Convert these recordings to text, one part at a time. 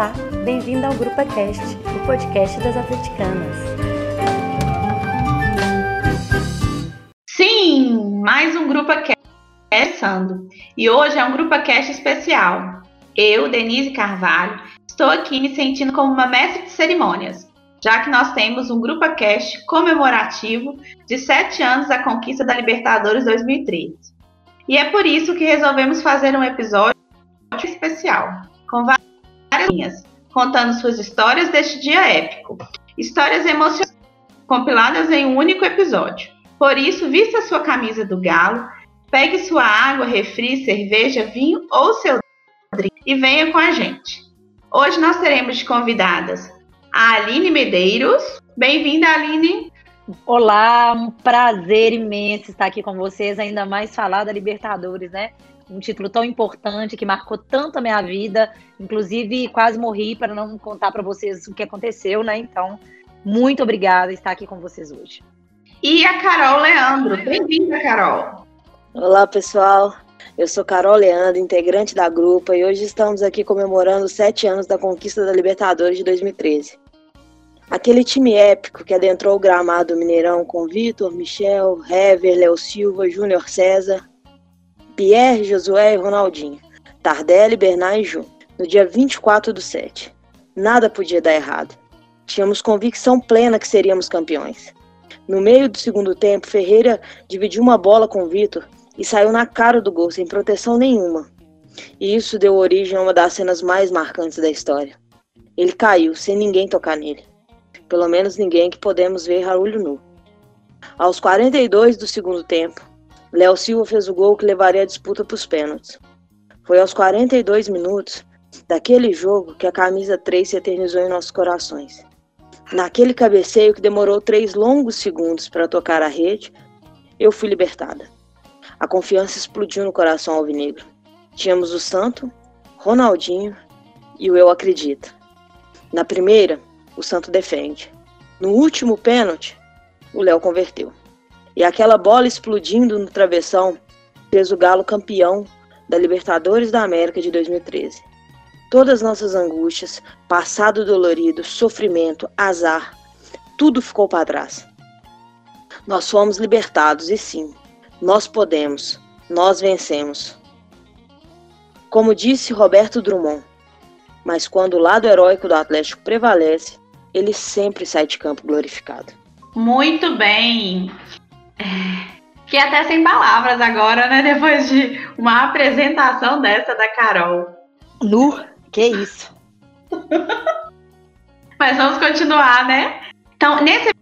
Olá, bem-vindo ao Grupo Cast, o podcast das atleticanas. Sim, mais um Grupo Cast começando. E hoje é um Grupo Cast especial. Eu, Denise Carvalho, estou aqui me sentindo como uma mestre de cerimônias, já que nós temos um Grupo Cast comemorativo de sete anos da conquista da Libertadores 2013. E é por isso que resolvemos fazer um episódio especial, com linhas, contando suas histórias deste dia épico. Histórias emocionantes, compiladas em um único episódio. Por isso, vista sua camisa do galo, pegue sua água, refri, cerveja, vinho ou seu drink e venha com a gente. Hoje nós teremos de convidadas a Aline Medeiros. Bem-vinda, Aline. Olá, um prazer imenso estar aqui com vocês, ainda mais falar da Libertadores, né? Um título tão importante que marcou tanto a minha vida, inclusive quase morri para não contar para vocês o que aconteceu, né? Então, muito obrigada por estar aqui com vocês hoje. E a Carol Leandro. Bem-vinda, Carol. Olá, pessoal. Eu sou Carol Leandro, integrante da grupa, e hoje estamos aqui comemorando os sete anos da conquista da Libertadores de 2013. Aquele time épico que adentrou o gramado Mineirão com Vitor, Michel, Hever, Léo Silva, Júnior César, Pierre, Josué e Ronaldinho, Tardelli, Bernard e Ju, no dia 24 do 7. Nada podia dar errado. Tínhamos convicção plena que seríamos campeões. No meio do segundo tempo, Ferreira dividiu uma bola com Vitor e saiu na cara do gol sem proteção nenhuma. E isso deu origem a uma das cenas mais marcantes da história. Ele caiu sem ninguém tocar nele. Pelo menos ninguém que podemos ver Raul nu. Aos 42 do segundo tempo, Léo Silva fez o gol que levaria a disputa para os pênaltis. Foi aos 42 minutos daquele jogo que a camisa 3 se eternizou em nossos corações. Naquele cabeceio que demorou três longos segundos para tocar a rede, eu fui libertada. A confiança explodiu no coração alvinegro. Tínhamos o Santo, Ronaldinho e o Eu Acredito. Na primeira, o Santo defende. No último pênalti, o Léo converteu. E aquela bola explodindo no travessão fez o Galo campeão da Libertadores da América de 2013. Todas nossas angústias, passado dolorido, sofrimento, azar, tudo ficou para trás. Nós fomos libertados e sim, nós podemos, nós vencemos. Como disse Roberto Drummond, mas quando o lado heróico do Atlético prevalece, ele sempre sai de campo glorificado. Muito bem. Fiquei até sem palavras agora, né? Depois de uma apresentação dessa da Carol. Nu, que isso. Mas vamos continuar, né? Então, nesse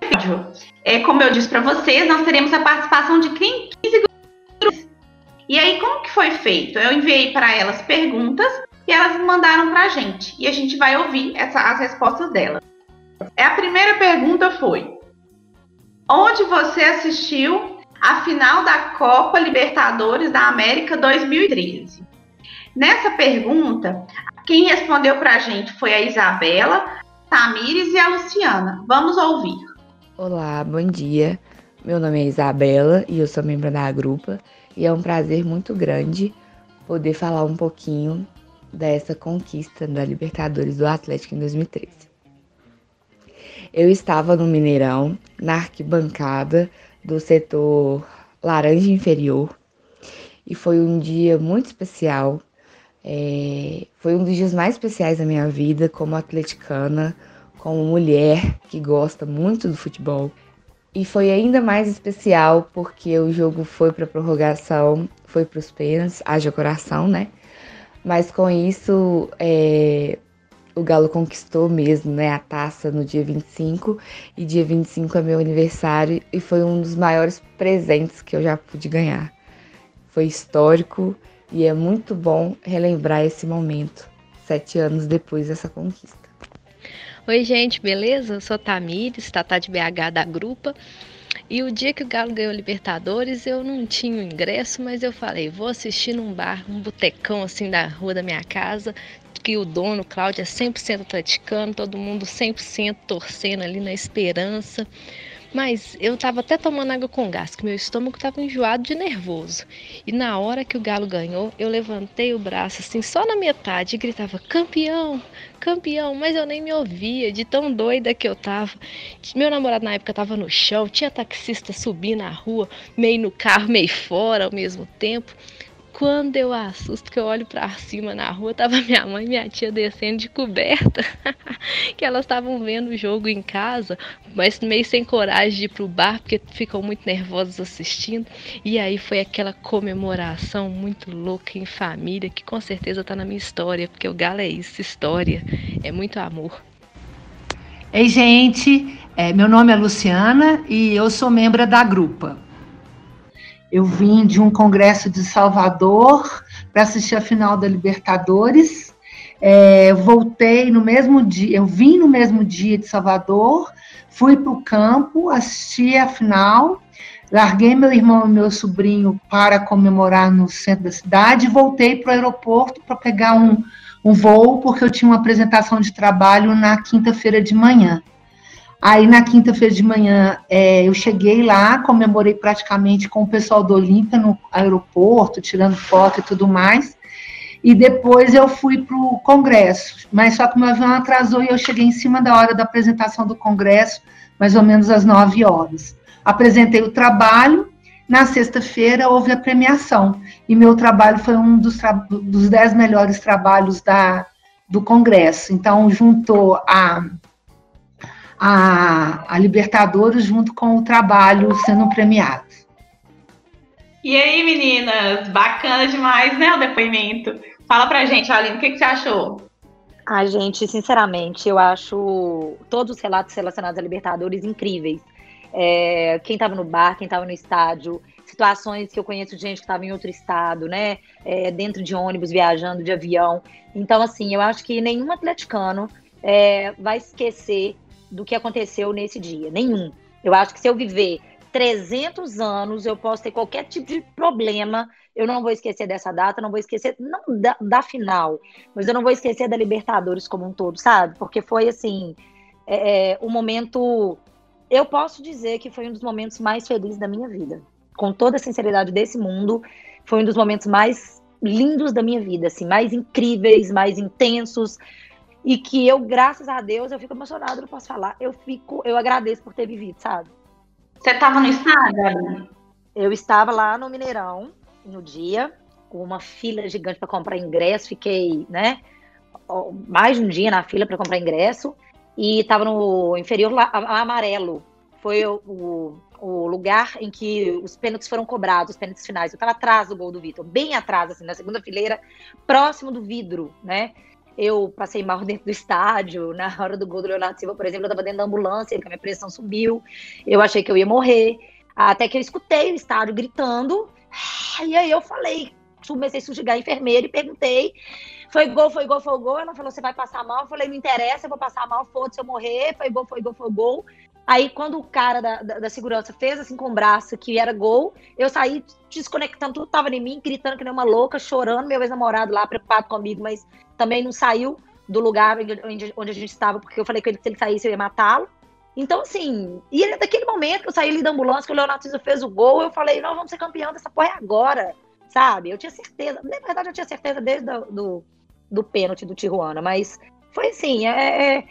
vídeo, é, como eu disse para vocês, nós teremos a participação de 15 grupos. E aí, como que foi feito? Eu enviei para elas perguntas e elas mandaram para a gente. E a gente vai ouvir essa, as respostas delas. É, a primeira pergunta foi: Onde você assistiu a final da Copa Libertadores da América 2013? Nessa pergunta, quem respondeu para a gente foi a Isabela, Tamires e a Luciana. Vamos ouvir. Olá, bom dia. Meu nome é Isabela e eu sou membro da grupa e é um prazer muito grande poder falar um pouquinho dessa conquista da Libertadores do Atlético em 2013. Eu estava no Mineirão, na arquibancada do setor laranja inferior, e foi um dia muito especial. É, foi um dos dias mais especiais da minha vida como atleticana, como mulher que gosta muito do futebol. E foi ainda mais especial porque o jogo foi para prorrogação, foi para os pênaltis, haja coração, né? Mas com isso, é, o Galo conquistou mesmo né, a taça no dia 25, e dia 25 é meu aniversário, e foi um dos maiores presentes que eu já pude ganhar. Foi histórico e é muito bom relembrar esse momento, sete anos depois dessa conquista. Oi, gente, beleza? Eu sou Tamires, Tatá de BH da Grupa. E o dia que o Galo ganhou Libertadores, eu não tinha o ingresso, mas eu falei, vou assistir num bar, um botecão assim da rua da minha casa, que o dono, Cláudio, é 100% atleticano, todo mundo 100% torcendo ali na esperança. Mas eu tava até tomando água com gás, que meu estômago tava enjoado de nervoso. E na hora que o Galo ganhou, eu levantei o braço assim, só na metade, e gritava: campeão, campeão, mas eu nem me ouvia, de tão doida que eu tava. Meu namorado na época tava no chão, tinha taxista subindo na rua, meio no carro, meio fora ao mesmo tempo. Quando eu assusto, que eu olho para cima na rua, tava minha mãe e minha tia descendo de coberta, que elas estavam vendo o jogo em casa, mas meio sem coragem de ir pro bar, porque ficam muito nervosas assistindo. E aí foi aquela comemoração muito louca em família, que com certeza tá na minha história, porque o Galo é isso, história, é muito amor. Ei, gente, é, meu nome é Luciana e eu sou membro da Grupa. Eu vim de um congresso de Salvador para assistir a final da Libertadores. É, voltei no mesmo dia, eu vim no mesmo dia de Salvador, fui para o campo, assisti a final, larguei meu irmão e meu sobrinho para comemorar no centro da cidade voltei para o aeroporto para pegar um, um voo, porque eu tinha uma apresentação de trabalho na quinta-feira de manhã. Aí na quinta-feira de manhã é, eu cheguei lá, comemorei praticamente com o pessoal do Olímpia no aeroporto, tirando foto e tudo mais. E depois eu fui para o congresso, mas só que o meu avião atrasou e eu cheguei em cima da hora da apresentação do congresso, mais ou menos às 9 horas. Apresentei o trabalho, na sexta-feira houve a premiação, e meu trabalho foi um dos, dos dez melhores trabalhos da, do congresso. Então, juntou a a, a Libertadores junto com o trabalho sendo premiado. E aí, meninas? Bacana demais, né, o depoimento. Fala pra gente, Aline, o que, que você achou? Ai, gente, sinceramente, eu acho todos os relatos relacionados a Libertadores incríveis. É, quem estava no bar, quem estava no estádio, situações que eu conheço de gente que estava em outro estado, né? É, dentro de ônibus, viajando de avião. Então, assim, eu acho que nenhum atleticano é, vai esquecer do que aconteceu nesse dia. Nenhum. Eu acho que se eu viver 300 anos, eu posso ter qualquer tipo de problema. Eu não vou esquecer dessa data, não vou esquecer, não da, da final, mas eu não vou esquecer da Libertadores como um todo, sabe? Porque foi assim, é, é, um momento. Eu posso dizer que foi um dos momentos mais felizes da minha vida. Com toda a sinceridade desse mundo, foi um dos momentos mais lindos da minha vida, assim, mais incríveis, mais intensos, e que eu, graças a Deus, eu fico emocionada, não posso falar. Eu fico, eu agradeço por ter vivido, sabe? Você estava no estado, Eu estava lá no Mineirão no dia, com uma fila gigante para comprar ingresso, fiquei, né, mais de um dia na fila para comprar ingresso e estava no inferior amarelo. Foi o, o, o, lugar em que os pênaltis foram cobrados, os pênaltis finais. Eu estava atrás do gol do Vitor, bem atrás, assim, na segunda fileira, próximo do vidro, né? Eu passei mal dentro do estádio. Na hora do gol do Leonardo Silva, por exemplo, eu estava dentro da ambulância, a minha pressão subiu. Eu achei que eu ia morrer. Até que eu escutei o estádio gritando. E aí eu falei, comecei a sujar a enfermeira e perguntei. Foi gol, foi gol, foi gol. Ela falou: você vai passar mal? Eu falei: não interessa, eu vou passar mal, foda-se eu morrer. Foi gol, foi gol, foi gol. Aí, quando o cara da, da, da, segurança fez assim com o braço que era gol, eu saí desconectando, tudo tava em mim, gritando que nem uma louca, chorando. Meu ex-namorado lá, preocupado comigo, mas também não saiu do lugar onde, onde a gente estava, porque eu falei ele que se ele saísse eu ia matá-lo. Então, assim, e daquele momento que eu saí ali da ambulância, que o Leonardo Souza fez o gol, eu falei, nós vamos ser campeão dessa porra agora, sabe? Eu tinha certeza, na verdade eu tinha certeza desde do, do, do pênalti do Tijuana, mas foi assim, é, é,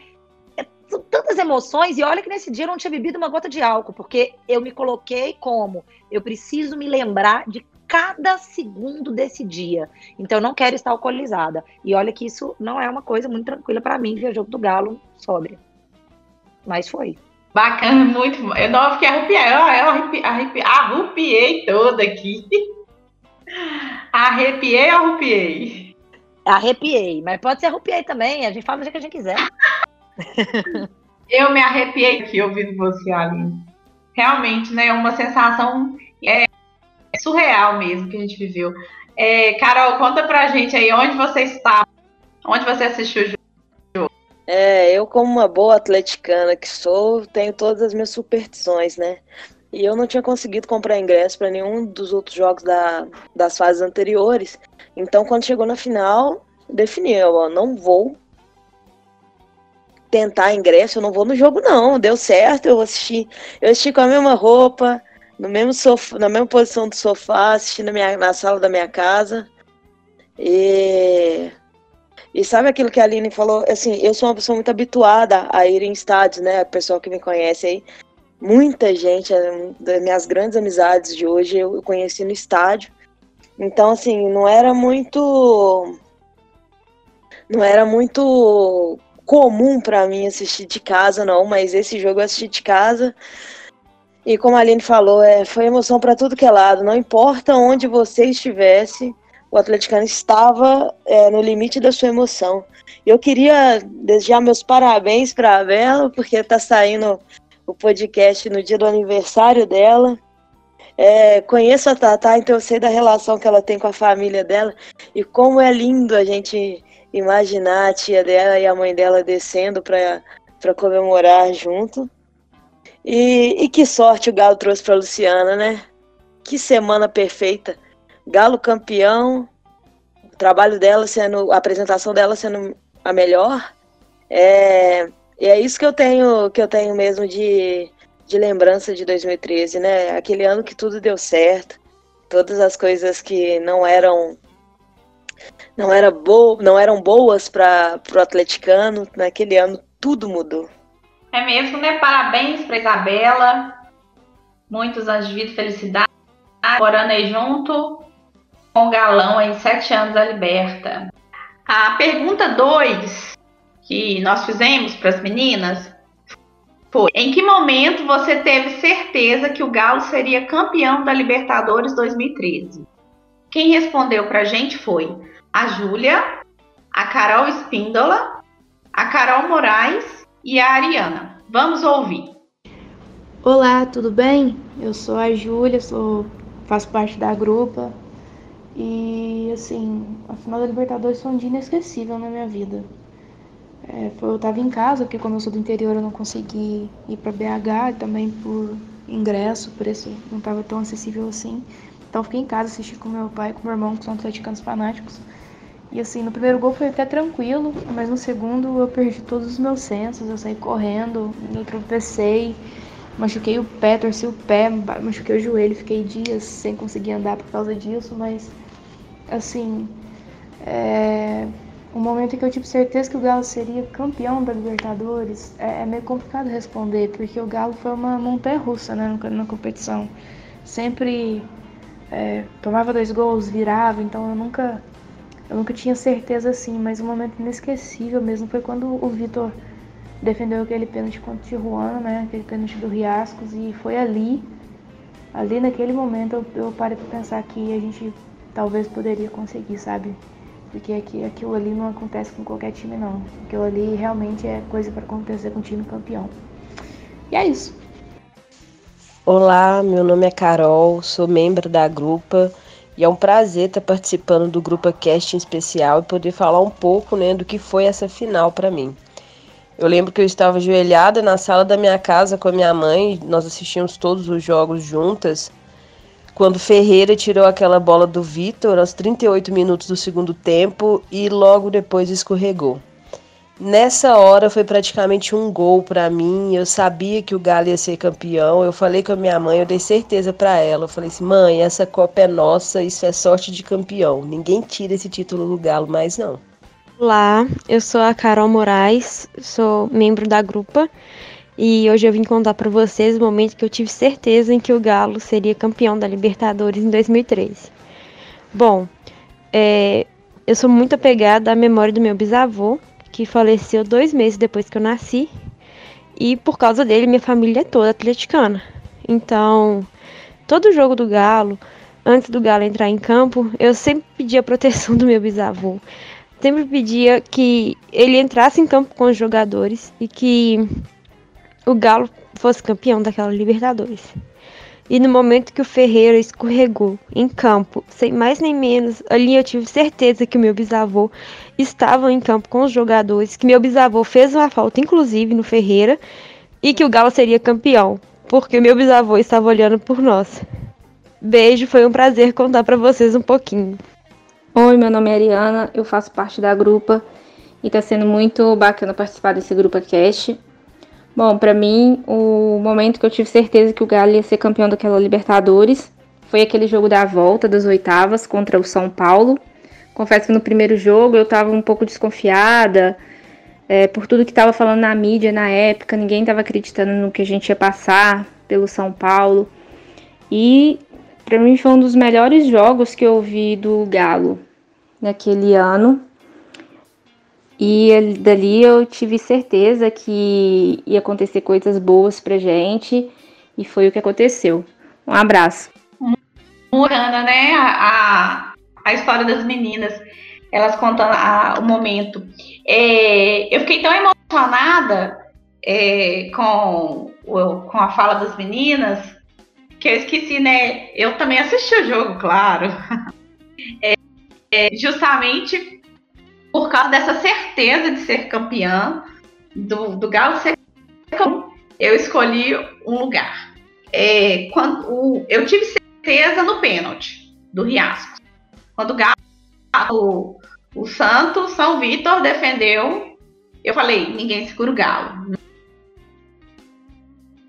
tantas emoções, e olha que nesse dia eu não tinha bebido uma gota de álcool, porque eu me coloquei como, eu preciso me lembrar de cada segundo desse dia. Então eu não quero estar alcoolizada. E olha que isso não é uma coisa muito tranquila para mim ver o jogo do Galo sóbria. Mas foi. Bacana, muito. Eu não fiquei arrepiada. Eu arrepi, arrepi, arrepiei toda aqui. Arrepiei ou arrepiei? Arrepiei, mas pode ser arrepiei também. A gente fala do jeito que a gente quiser. eu me arrepiei aqui ouvindo você, Aline. Realmente, né? Uma sensação é, é surreal mesmo que a gente viveu. É, Carol, conta pra gente aí onde você está, onde você assistiu o jogo. É, eu como uma boa atleticana que sou, tenho todas as minhas superstições, né? E eu não tinha conseguido comprar ingresso para nenhum dos outros jogos da, das fases anteriores. Então, quando chegou na final, defini, ó, não vou tentar ingresso, eu não vou no jogo, não. Deu certo, eu assisti. Eu assisti com a mesma roupa, no mesmo sofá, na mesma posição do sofá, assisti na, minha, na sala da minha casa. E, e sabe aquilo que a Aline falou? Assim, eu sou uma pessoa muito habituada a ir em estádios, né? O pessoal que me conhece aí. Muita gente, é, das minhas grandes amizades de hoje, eu conheci no estádio. Então, assim, não era muito. Não era muito comum para mim assistir de casa, não, mas esse jogo eu assisti de casa. E como a Aline falou, é, foi emoção para tudo que é lado. Não importa onde você estivesse, o atleticano estava é, no limite da sua emoção. Eu queria desejar meus parabéns para a Bela, porque está saindo o podcast no dia do aniversário dela. É, conheço a Tatá, então eu sei da relação que ela tem com a família dela e como é lindo a gente imaginar a tia dela e a mãe dela descendo para comemorar junto. E, e, que sorte o Galo trouxe para Luciana, né? Que semana perfeita. Galo campeão, o trabalho dela sendo, a apresentação dela sendo a melhor. É, e é isso que eu tenho, que eu tenho mesmo de, de lembrança de 2013, né? Aquele ano que tudo deu certo, todas as coisas que não eram não, era bo não eram boas para o atleticano, naquele ano tudo mudou. É mesmo, né? Parabéns para Isabela. Muitos anos de vida felicidade. Morando aí junto com o galão aí, sete anos da Liberta. A pergunta 2 que nós fizemos para as meninas foi: em que momento você teve certeza que o Galo seria campeão da Libertadores 2013? Quem respondeu para a gente foi a Júlia, a Carol Espíndola, a Carol Moraes e a Ariana. Vamos ouvir. Olá, tudo bem? Eu sou a Júlia, sou faço parte da grupa e assim, a final da Libertadores foi um dia inesquecível na minha vida. É, foi, eu estava em casa, porque como eu sou do interior eu não consegui ir para BH, também por ingresso, preço não estava tão acessível assim. Então fiquei em casa, assisti com meu pai e com meu irmão, que são atleticanos fanáticos. E assim, no primeiro gol foi até tranquilo, mas no segundo eu perdi todos os meus sensos, eu saí correndo, eu tropecei, machuquei o pé, torci o pé, machuquei o joelho, fiquei dias sem conseguir andar por causa disso, mas assim, é... o momento em que eu tive certeza que o Galo seria campeão da Libertadores é, é meio complicado responder, porque o Galo foi uma montanha russa né, na competição. Sempre é, tomava dois gols, virava, então eu nunca eu nunca tinha certeza assim, mas um momento inesquecível mesmo foi quando o Vitor defendeu aquele pênalti contra o Tijuana, né? Aquele pênalti do Riascos e foi ali, ali naquele momento eu, eu parei para pensar que a gente talvez poderia conseguir, sabe? Porque aqui, aquilo ali não acontece com qualquer time não. Aquilo ali realmente é coisa para acontecer com o time campeão. E é isso. Olá, meu nome é Carol, sou membro da grupa e é um prazer estar participando do Grupo Cast em especial e poder falar um pouco né, do que foi essa final para mim. Eu lembro que eu estava ajoelhada na sala da minha casa com a minha mãe, nós assistimos todos os jogos juntas. Quando Ferreira tirou aquela bola do Vitor aos 38 minutos do segundo tempo e logo depois escorregou. Nessa hora foi praticamente um gol para mim. Eu sabia que o Galo ia ser campeão. Eu falei com a minha mãe, eu dei certeza para ela. Eu falei assim: "Mãe, essa Copa é nossa, isso é sorte de campeão. Ninguém tira esse título do Galo mais não." Olá, eu sou a Carol Moraes, sou membro da grupa e hoje eu vim contar para vocês o momento que eu tive certeza em que o Galo seria campeão da Libertadores em 2013. Bom, é, eu sou muito apegada à memória do meu bisavô, que faleceu dois meses depois que eu nasci. E por causa dele, minha família é toda atleticana. Então, todo jogo do Galo, antes do Galo entrar em campo, eu sempre pedia a proteção do meu bisavô. Sempre pedia que ele entrasse em campo com os jogadores e que o Galo fosse campeão daquela Libertadores. E no momento que o Ferreira escorregou em campo, sem mais nem menos, ali eu tive certeza que o meu bisavô estava em campo com os jogadores, que meu bisavô fez uma falta, inclusive, no Ferreira, e que o Galo seria campeão, porque meu bisavô estava olhando por nós. Beijo, foi um prazer contar para vocês um pouquinho. Oi, meu nome é Ariana, eu faço parte da grupa e tá sendo muito bacana participar desse grupo cast. Bom, para mim, o momento que eu tive certeza que o Galo ia ser campeão daquela Libertadores foi aquele jogo da volta das oitavas contra o São Paulo. Confesso que no primeiro jogo eu estava um pouco desconfiada é, por tudo que estava falando na mídia na época, ninguém estava acreditando no que a gente ia passar pelo São Paulo. E para mim foi um dos melhores jogos que eu vi do Galo naquele ano. E dali eu tive certeza que ia acontecer coisas boas pra gente e foi o que aconteceu. Um abraço. Murana, né? A, a, história das meninas, elas contando a, o momento. É, eu fiquei tão emocionada é, com, com a fala das meninas que eu esqueci, né? Eu também assisti o jogo, claro. É, é, justamente por causa dessa certeza de ser campeã, do, do Galo ser campeão, eu escolhi um lugar. É, quando o, eu tive certeza no pênalti do Riasco. Quando o Galo, o, o Santos, São Vitor defendeu, eu falei, ninguém segura o Galo.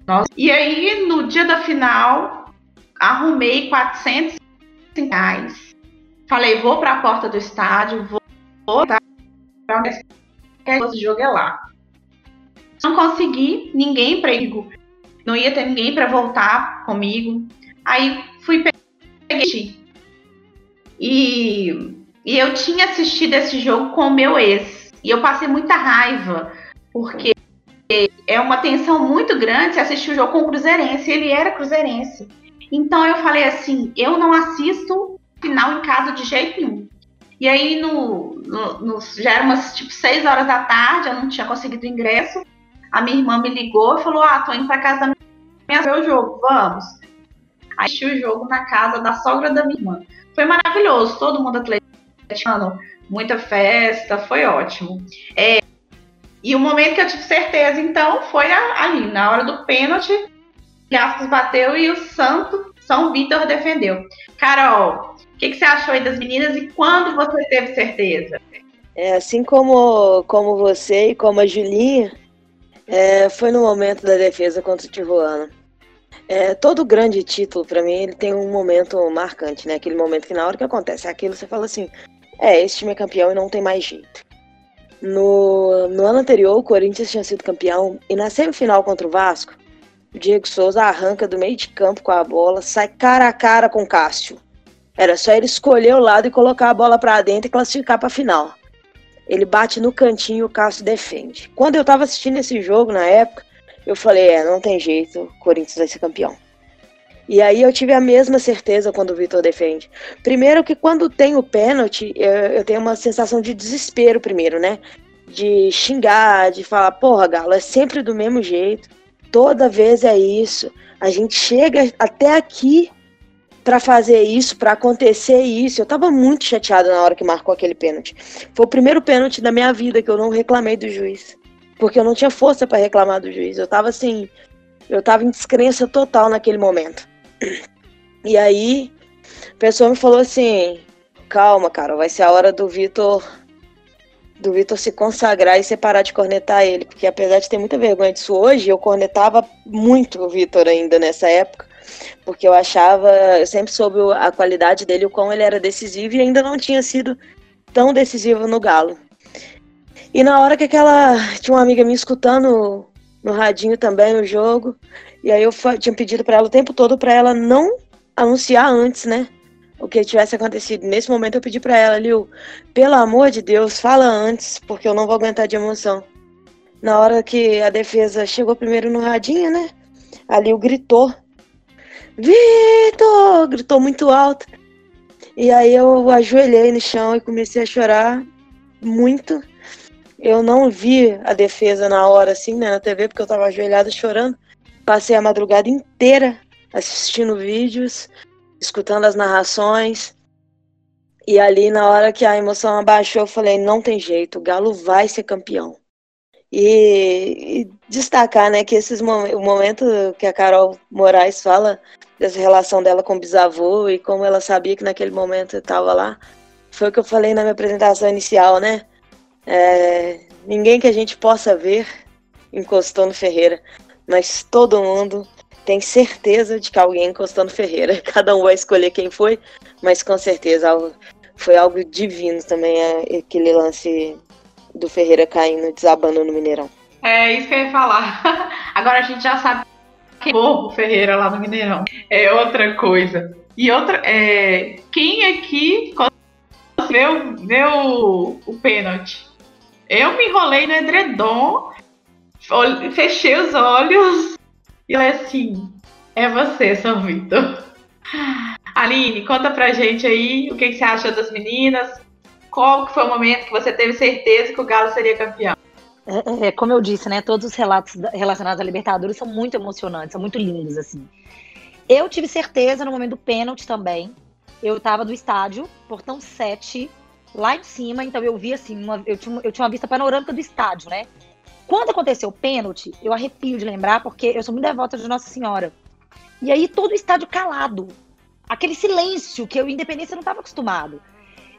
Nossa. E aí, no dia da final, arrumei 400 reais. Falei, vou para a porta do estádio, vou, vou para esse jogo é lá. Não consegui ninguém para não ia ter ninguém para voltar comigo. Aí fui peguei e, e eu tinha assistido esse jogo com o meu ex e eu passei muita raiva porque é uma tensão muito grande se assistir o jogo com o Cruzeirense. Ele era Cruzeirense. Então eu falei assim: eu não assisto final em casa de jeito nenhum. E aí no, no, no, já era umas tipo 6 horas da tarde, eu não tinha conseguido ingresso. A minha irmã me ligou e falou: Ah, tô indo pra casa da minha ver o jogo, vamos. Aí assisti o jogo na casa da sogra da minha irmã. Foi maravilhoso, todo mundo atleticano, muita festa, foi ótimo. É, e o momento que eu tive certeza, então, foi ali, na hora do pênalti, Gastos bateu e o Santo, São Vitor defendeu. Carol, o que, que, você achou aí das meninas e quando você teve certeza? É, assim como, como você e como a Julinha, é, foi no momento da defesa contra o Tijuana. É, todo grande título, para mim, ele tem um momento marcante, né? Aquele momento que na hora que acontece aquilo, você fala assim, é, esse time é campeão e não tem mais jeito. No, no ano anterior, o Corinthians tinha sido campeão e na semifinal contra o Vasco, o Diego Souza arranca do meio de campo com a bola, sai cara a cara com o Cássio. Era só ele escolher o lado e colocar a bola para dentro e classificar para a final. Ele bate no cantinho e o Cássio defende. Quando eu tava assistindo esse jogo na época, eu falei: é, não tem jeito, o Corinthians vai ser campeão. E aí eu tive a mesma certeza quando o Vitor defende. Primeiro que quando tem o pênalti, eu, eu, tenho uma sensação de desespero primeiro, né? De xingar, de falar, porra, Galo, é sempre do mesmo jeito. Toda vez é isso. A gente chega até aqui para fazer isso, para acontecer isso. Eu tava muito chateada na hora que marcou aquele pênalti. Foi o primeiro pênalti da minha vida que eu não reclamei do juiz. Porque eu não tinha força para reclamar do juiz. Eu tava assim, eu tava em descrença total naquele momento. E aí, a pessoa me falou assim: calma, cara, vai ser a hora do Vitor do Vitor se consagrar e separar de cornetar ele, porque apesar de ter muita vergonha disso hoje, eu cornetava muito o Vitor ainda nessa época, porque eu achava, eu sempre soube a qualidade dele, o quão ele era decisivo e ainda não tinha sido tão decisivo no Galo. E na hora que aquela tinha uma amiga me escutando no radinho também no jogo, e aí eu tinha pedido para ela o tempo todo para ela não anunciar antes, né? O que tivesse acontecido. Nesse momento eu pedi para ela, Liu, pelo amor de Deus, fala antes, porque eu não vou aguentar de emoção. Na hora que a defesa chegou primeiro no radinho, né? A Liu gritou. Vitor! Gritou muito alto. E aí eu ajoelhei no chão e comecei a chorar muito. Eu não vi a defesa na hora, assim, né, na TV, porque eu tava ajoelhada chorando. Passei a madrugada inteira assistindo vídeos, escutando as narrações. E ali, na hora que a emoção abaixou, eu falei: não tem jeito, o Galo vai ser campeão. E, e destacar né, que esses, o momento que a Carol Moraes fala dessa relação dela com o bisavô e como ela sabia que naquele momento estava lá, foi o que eu falei na minha apresentação inicial, né? É, ninguém que a gente possa ver encostou no Ferreira, mas todo mundo tem certeza de que alguém encostou no Ferreira. Cada um vai escolher quem foi, mas com certeza foi algo divino também é, aquele lance do Ferreira caindo, desabando no Mineirão. É isso que eu ia falar. Agora a gente já sabe que o Ferreira lá no Mineirão. É outra coisa. E outra, é, quem aqui viu o, o pênalti? Eu me enrolei no edredom, fechei os olhos e falei assim: é você, São Vitor. Aline, conta pra gente aí o que, que você achou das meninas. Qual que foi o momento que você teve certeza que o Galo seria campeão? É, é, como eu disse, né? Todos os relatos relacionados à Libertadores são muito emocionantes, são muito lindos, assim. Eu tive certeza no momento do pênalti também. Eu estava do estádio, portão 7, lá em cima, então eu vi assim, uma, eu, tinha, eu tinha uma vista panorâmica do estádio, né? Quando aconteceu o pênalti, eu arrepio de lembrar, porque eu sou muito devota de Nossa Senhora. E aí todo o estádio calado. Aquele silêncio que eu, independência, não estava acostumado.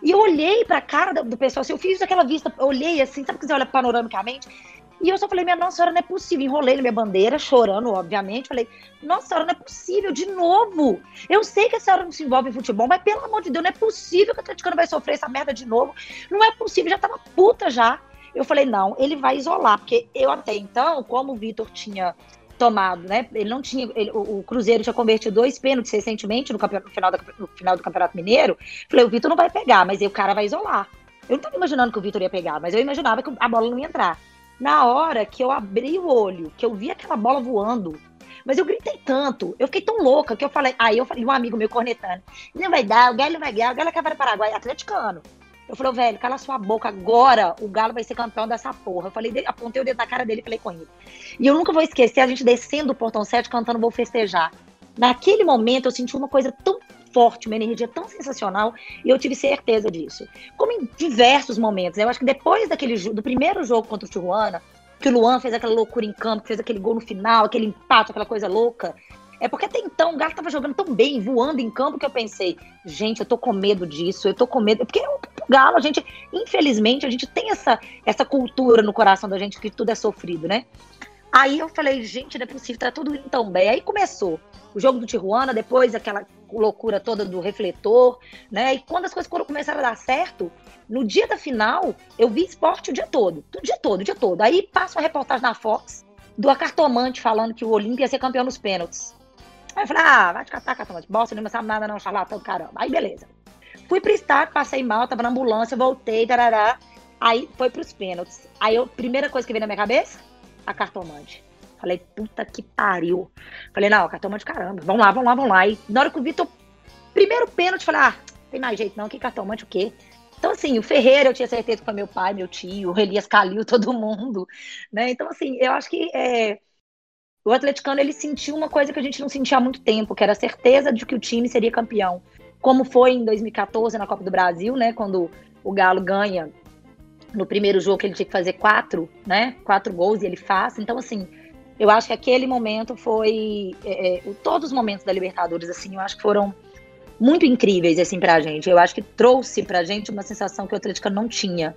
E eu olhei pra cara do pessoal, assim, eu fiz aquela vista, olhei assim, sabe que você olha panoramicamente? E eu só falei, minha nossa senhora, não é possível. Enrolei na minha bandeira, chorando, obviamente. Falei, nossa senhora, não é possível, de novo. Eu sei que a senhora não se envolve em futebol, mas pelo amor de Deus, não é possível que o Atlético vai sofrer essa merda de novo. Não é possível, já tava puta já. Eu falei, não, ele vai isolar, porque eu até então, como o Vitor tinha tomado, né? Ele não tinha. Ele, o, o, Cruzeiro tinha convertido dois pênaltis recentemente no, no, final, da, no final do Campeonato Mineiro. Falei, o Vitor não vai pegar, mas aí o cara vai isolar. Eu não estava imaginando que o Vitor ia pegar, mas eu imaginava que a bola não ia entrar. Na hora que eu abri o olho, que eu vi aquela bola voando, mas eu gritei tanto, eu fiquei tão louca que eu falei. Aí eu falei, um amigo meu cornetando: não vai dar, o Galo vai ganhar, o Galo que vai Paraguai, atleticano. Eu falei, velho, cala sua boca, agora o Galo vai ser campeão dessa porra. Eu falei, apontei o dedo na cara dele e falei com ele. E eu nunca vou esquecer a gente descendo o portão 7 cantando Vou Festejar. Naquele momento eu senti uma coisa tão forte, uma energia tão sensacional, e eu tive certeza disso. Como em diversos momentos. Eu acho que depois daquele do primeiro jogo contra o Tijuana, que o Luan fez aquela loucura em campo, fez aquele gol no final, aquele empate, aquela coisa louca. É porque até então o Galo tava jogando tão bem, voando em campo, que eu pensei, gente, eu tô com medo disso, eu tô com medo. Porque o Galo, a gente, infelizmente, a gente tem essa, essa cultura no coração da gente que tudo é sofrido, né? Aí eu falei, gente, não é possível, tá tudo indo tão bem. Aí começou o jogo do Tijuana, depois aquela loucura toda do refletor, né? E quando as coisas começaram a dar certo, no dia da final, eu vi esporte o dia todo. O dia todo, o dia todo. Aí passa uma reportagem na Fox do acartomante falando que o Olímpia ia ser campeão nos pênaltis. Aí eu falei, ah, vai te catar, catar, bosta, não sabe nada não, charlatão, caramba. Aí beleza. Fui pro estádio, passei mal, tava na ambulância, voltei, tarará. Aí foi pros pênaltis. Aí a primeira coisa que veio na minha cabeça, a cartomante. Falei, puta que pariu. Falei, não, cartomante, caramba, vamos lá, vamos lá, vamos lá. E na hora que o Vitor, primeiro pênalti, falei, ah, tem mais jeito não, que cartomante o quê? Então, assim, o Ferreira, eu tinha certeza que foi meu pai, meu tio, o Elias Calil, todo mundo, né? Então, assim, eu acho que é, o atleticano ele sentiu uma coisa que a gente não sentia há muito tempo, que era a certeza de que o time seria campeão. Como foi em 2014 na Copa do Brasil, né? Quando o Galo ganha no primeiro jogo que ele tinha que fazer quatro, né? Quatro gols e ele faz. Então, assim, eu acho que aquele momento foi. É, é, todos os momentos da Libertadores, assim, eu acho que foram muito incríveis, assim, pra gente. Eu acho que trouxe pra gente uma sensação que o atleticano não tinha.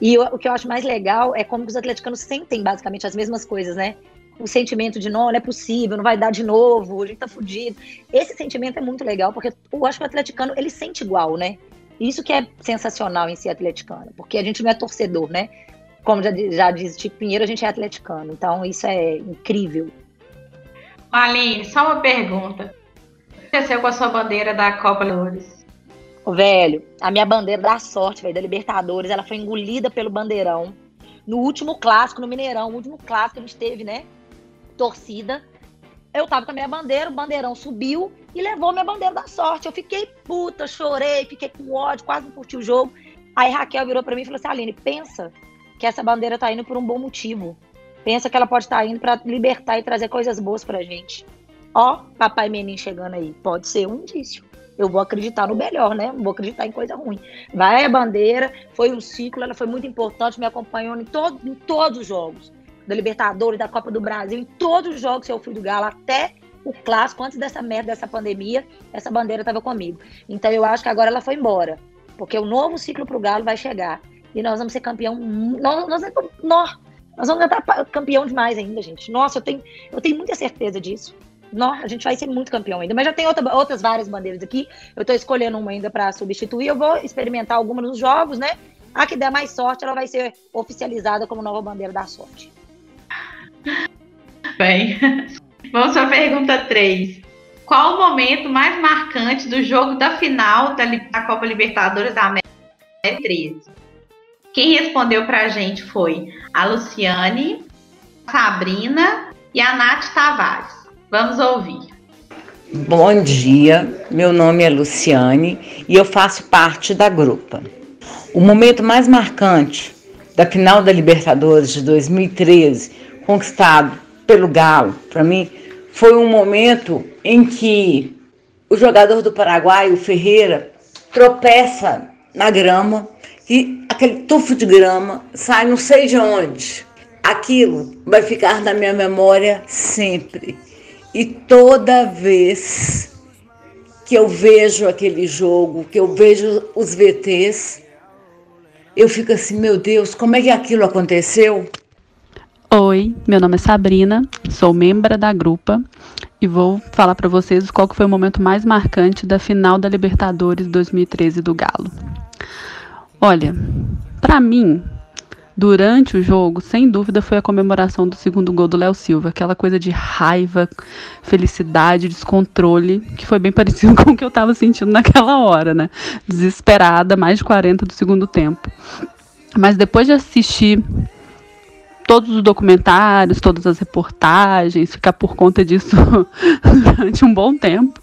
E eu, o que eu acho mais legal é como os atleticanos sentem basicamente as mesmas coisas, né? O sentimento de não, não é possível, não vai dar de novo, a gente tá fudido. Esse sentimento é muito legal, porque eu acho que o atleticano, ele sente igual, né? Isso que é sensacional em ser atleticano, porque a gente não é torcedor, né? Como já, já diz Tipo Pinheiro, a gente é atleticano, então isso é incrível. Aline, só uma pergunta. O que aconteceu com a sua bandeira da Copa Libertadores? Velho, a minha bandeira da sorte, velho, da Libertadores, ela foi engolida pelo bandeirão no último clássico, no Mineirão, o último clássico que a gente teve, né? Torcida. Eu tava com a minha bandeira, o bandeirão subiu e levou minha bandeira da sorte. Eu fiquei puta, chorei, fiquei com ódio, quase não curti o jogo. Aí Raquel virou para mim e falou assim: Aline, pensa que essa bandeira tá indo por um bom motivo. Pensa que ela pode estar tá indo para libertar e trazer coisas boas pra gente. Ó, papai menino chegando aí. Pode ser um indício. Eu vou acreditar no melhor, né? Não vou acreditar em coisa ruim. Vai a bandeira, foi um ciclo, ela foi muito importante, me acompanhou em, todo, em todos os jogos da Libertadores, da Copa do Brasil, em todos os jogos que eu fui do Galo, até o clássico, antes dessa merda, dessa pandemia, essa bandeira estava comigo. Então eu acho que agora ela foi embora, porque o novo ciclo para o Galo vai chegar. e nós vamos ser campeão. Nós, nós, nós, nós vamos cantar campeão demais ainda, gente. Nossa, eu tenho, eu tenho muita certeza disso. Nossa, a gente vai ser muito campeão ainda. Mas já tem outra, outras várias bandeiras aqui. Eu estou escolhendo uma ainda para substituir. Eu vou experimentar alguma nos jogos, né? A que der mais sorte, ela vai ser oficializada como nova bandeira da sorte. Bem, vamos para a pergunta 3. Qual o momento mais marcante do jogo da final da, Copa Libertadores da América 13? Quem respondeu para a gente foi a Luciane, a Sabrina e a Nath Tavares. Vamos ouvir. Bom dia, meu nome é Luciane e eu faço parte da grupa. O momento mais marcante da final da Libertadores de 2013, conquistado pelo Galo, para mim, foi um momento em que o jogador do Paraguai, o Ferreira, tropeça na grama e aquele tufo de grama sai não sei de onde. Aquilo vai ficar na minha memória sempre. E toda vez que eu vejo aquele jogo, que eu vejo os VTs, eu fico assim, meu Deus, como é que aquilo aconteceu? Oi, meu nome é Sabrina, sou membro da grupa e vou falar para vocês qual foi o momento mais marcante da final da Libertadores 2013 do Galo. Olha, para mim, durante o jogo, sem dúvida, foi a comemoração do segundo gol do Léo Silva. Aquela coisa de raiva, felicidade, descontrole, que foi bem parecido com o que eu estava sentindo naquela hora, né? Desesperada, mais de 40 do segundo tempo. Mas depois de assistir todos os documentários, todas as reportagens, ficar por conta disso durante um bom tempo,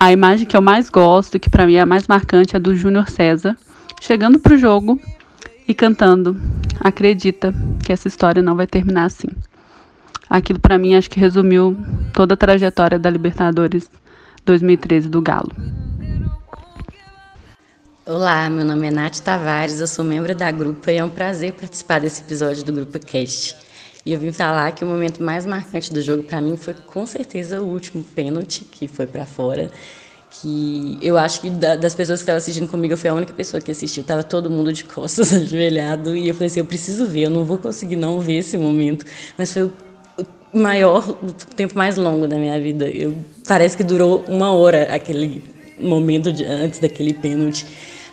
a imagem que eu mais gosto, que para mim é a mais marcante, é do Júnior César chegando pro jogo e cantando. Acredita que essa história não vai terminar assim. Aquilo para mim acho que resumiu toda a trajetória da Libertadores 2013 do Galo. Olá, meu nome é Nath Tavares, eu sou membro da Grupa e é um prazer participar desse episódio do Grupo Cast. E eu vim falar que o momento mais marcante do jogo para mim foi com certeza o último pênalti que foi para fora que eu acho que da, das pessoas que estavam assistindo comigo, eu fui a única pessoa que assistiu. Tava todo mundo de costas, ajoelhado, e eu falei assim, eu preciso ver, eu não vou conseguir não ver esse momento. Mas foi o maior, o tempo mais longo da minha vida. Eu, parece que durou uma hora aquele momento de, antes daquele pênalti.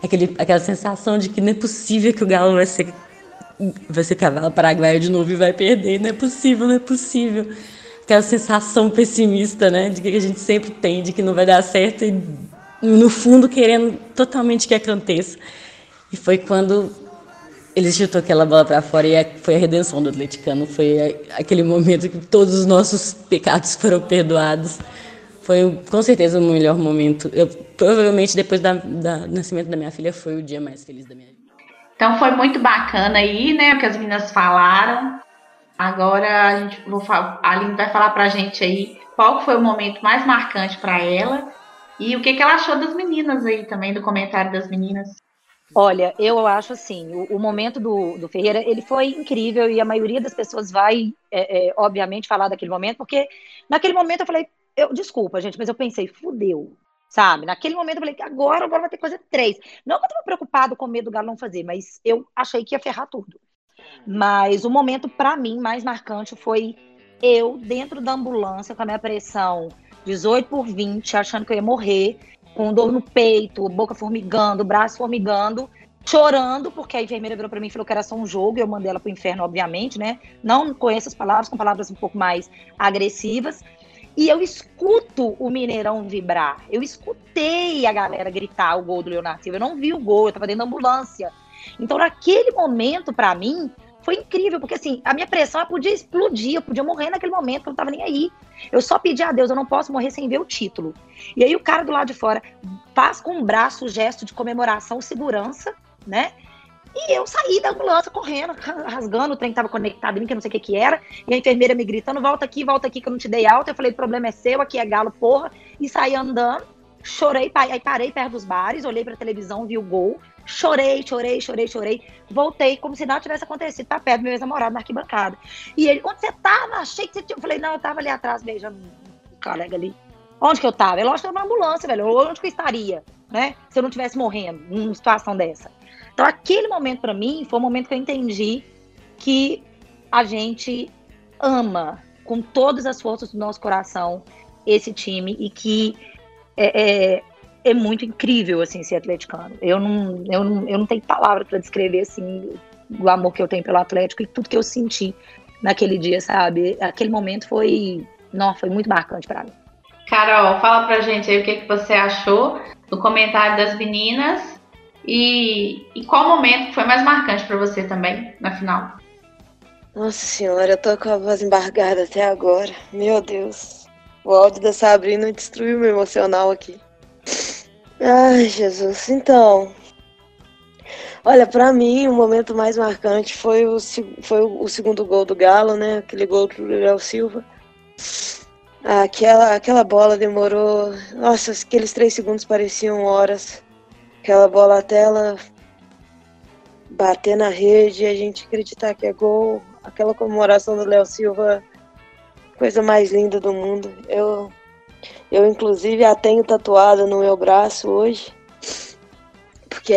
Aquele, aquela sensação de que não é possível que o Galo vai ser, vai ser cavalo paraguaio de novo e vai perder. Não é possível, não é possível aquela sensação pessimista, né? De que a gente sempre tem, de que não vai dar certo e no fundo querendo totalmente que aconteça. E foi quando ele chutou aquela bola para fora e foi a redenção do atleticano. Foi aquele momento que todos os nossos pecados foram perdoados. Foi com certeza o melhor momento. Eu, provavelmente depois da, da, do nascimento da minha filha foi o dia mais feliz da minha vida. Então foi muito bacana aí, né, o que as meninas falaram. Agora a gente vou a Aline vai falar pra gente aí qual foi o momento mais marcante para ela e o que, que ela achou das meninas aí também, do comentário das meninas. Olha, eu acho assim, o, o momento do, do, Ferreira, ele foi incrível e a maioria das pessoas vai, é, é, obviamente, falar daquele momento, porque naquele momento eu falei, eu, desculpa, gente, mas eu pensei, fudeu, sabe? Naquele momento eu falei que agora, agora vai ter coisa três. Não que eu tava preocupado com medo do Galo não fazer, mas eu achei que ia ferrar tudo. Mas o momento para mim mais marcante foi eu dentro da ambulância com a minha pressão 18 por 20, achando que eu ia morrer, com dor no peito, boca formigando, braço formigando, chorando, porque a enfermeira virou para mim e falou que era só um jogo, e eu mandei ela pro inferno, obviamente, né? Não conheço as palavras, com palavras um pouco mais agressivas. E eu escuto o Mineirão vibrar. Eu escutei a galera gritar o gol do Leonardo Silva. Eu não vi o gol, eu tava dentro da ambulância. Então, naquele momento, para mim, foi incrível, porque assim, a minha pressão podia explodir, eu podia morrer naquele momento, eu não tava nem aí. Eu só pedi a Deus, eu não posso morrer sem ver o título. E aí o cara do lado de fora faz com o braço o gesto de comemoração, segurança, né? E eu saí da ambulância correndo, rasgando, o trem tava conectado em mim, que eu não sei o que que era. E a enfermeira me gritando, volta aqui, volta aqui, que eu não te dei alta. Eu falei, o problema é seu, aqui é galo, porra. E saí andando, chorei, aí parei perto dos bares, olhei pra televisão, vi o gol. Chorei, chorei, chorei, chorei. Voltei como se nada tivesse acontecido, tá perto do meu ex-namorado na arquibancada. E ele, onde você tava? Achei que você tinha. Eu falei, não, eu tava ali atrás beijando um colega ali. Onde que eu tava? É lógico que eu tava na ambulância, velho. Onde que eu estaria? né? Se eu não tivesse morrendo numa situação dessa. Então, aquele momento para mim foi o momento que eu entendi que a gente ama com todas as forças do nosso coração esse time e que é, é, é muito incrível assim ser atleticano. Eu não, eu não, eu não tenho palavra para descrever assim o amor que eu tenho pelo Atlético e tudo que eu senti naquele dia, sabe? Aquele momento foi, não, foi muito marcante para mim. Carol, fala pra gente aí o que, que você achou do comentário das meninas e, e qual momento foi mais marcante para você também na final? Nossa senhora, eu tô com a voz embargada até agora. Meu Deus. O áudio da Sabrina destruiu meu emocional aqui. Ai, Jesus. Então, olha, para mim o momento mais marcante foi o, foi o segundo gol do Galo, né? Aquele gol do Léo Silva. Aquela, aquela bola demorou. Nossa, aqueles três segundos pareciam horas. Aquela bola até ela bater na rede e a gente acreditar que é gol aquela comemoração do Léo Silva, coisa mais linda do mundo. Eu, eu inclusive a tenho tatuada no meu braço hoje, porque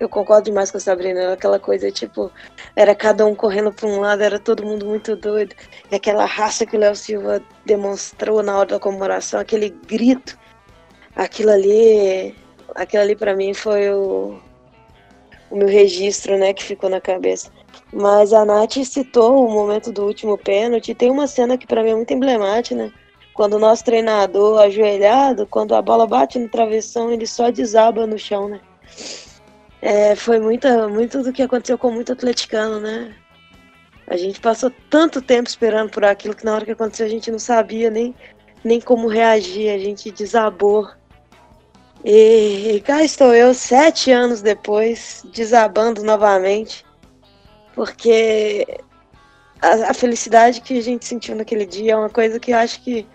eu concordo demais com a Sabrina, aquela coisa tipo, era cada um correndo para um lado, era todo mundo muito doido. E aquela raça que o Léo Silva demonstrou na hora da comemoração, aquele grito, aquilo ali, aquilo ali para mim foi o, o meu registro, né, que ficou na cabeça. Mas a Nath citou o momento do último pênalti. Tem uma cena que para mim é muito emblemática, né? Quando o nosso treinador ajoelhado, quando a bola bate no travessão, ele só desaba no chão, né? É, foi muita, muito do que aconteceu com muito atleticano, né? A gente passou tanto tempo esperando por aquilo que na hora que aconteceu a gente não sabia nem, nem como reagir, a gente desabou. E, cá estou eu, sete anos depois, desabando novamente porque a, a, felicidade que a gente sentiu naquele dia é uma coisa que eu acho que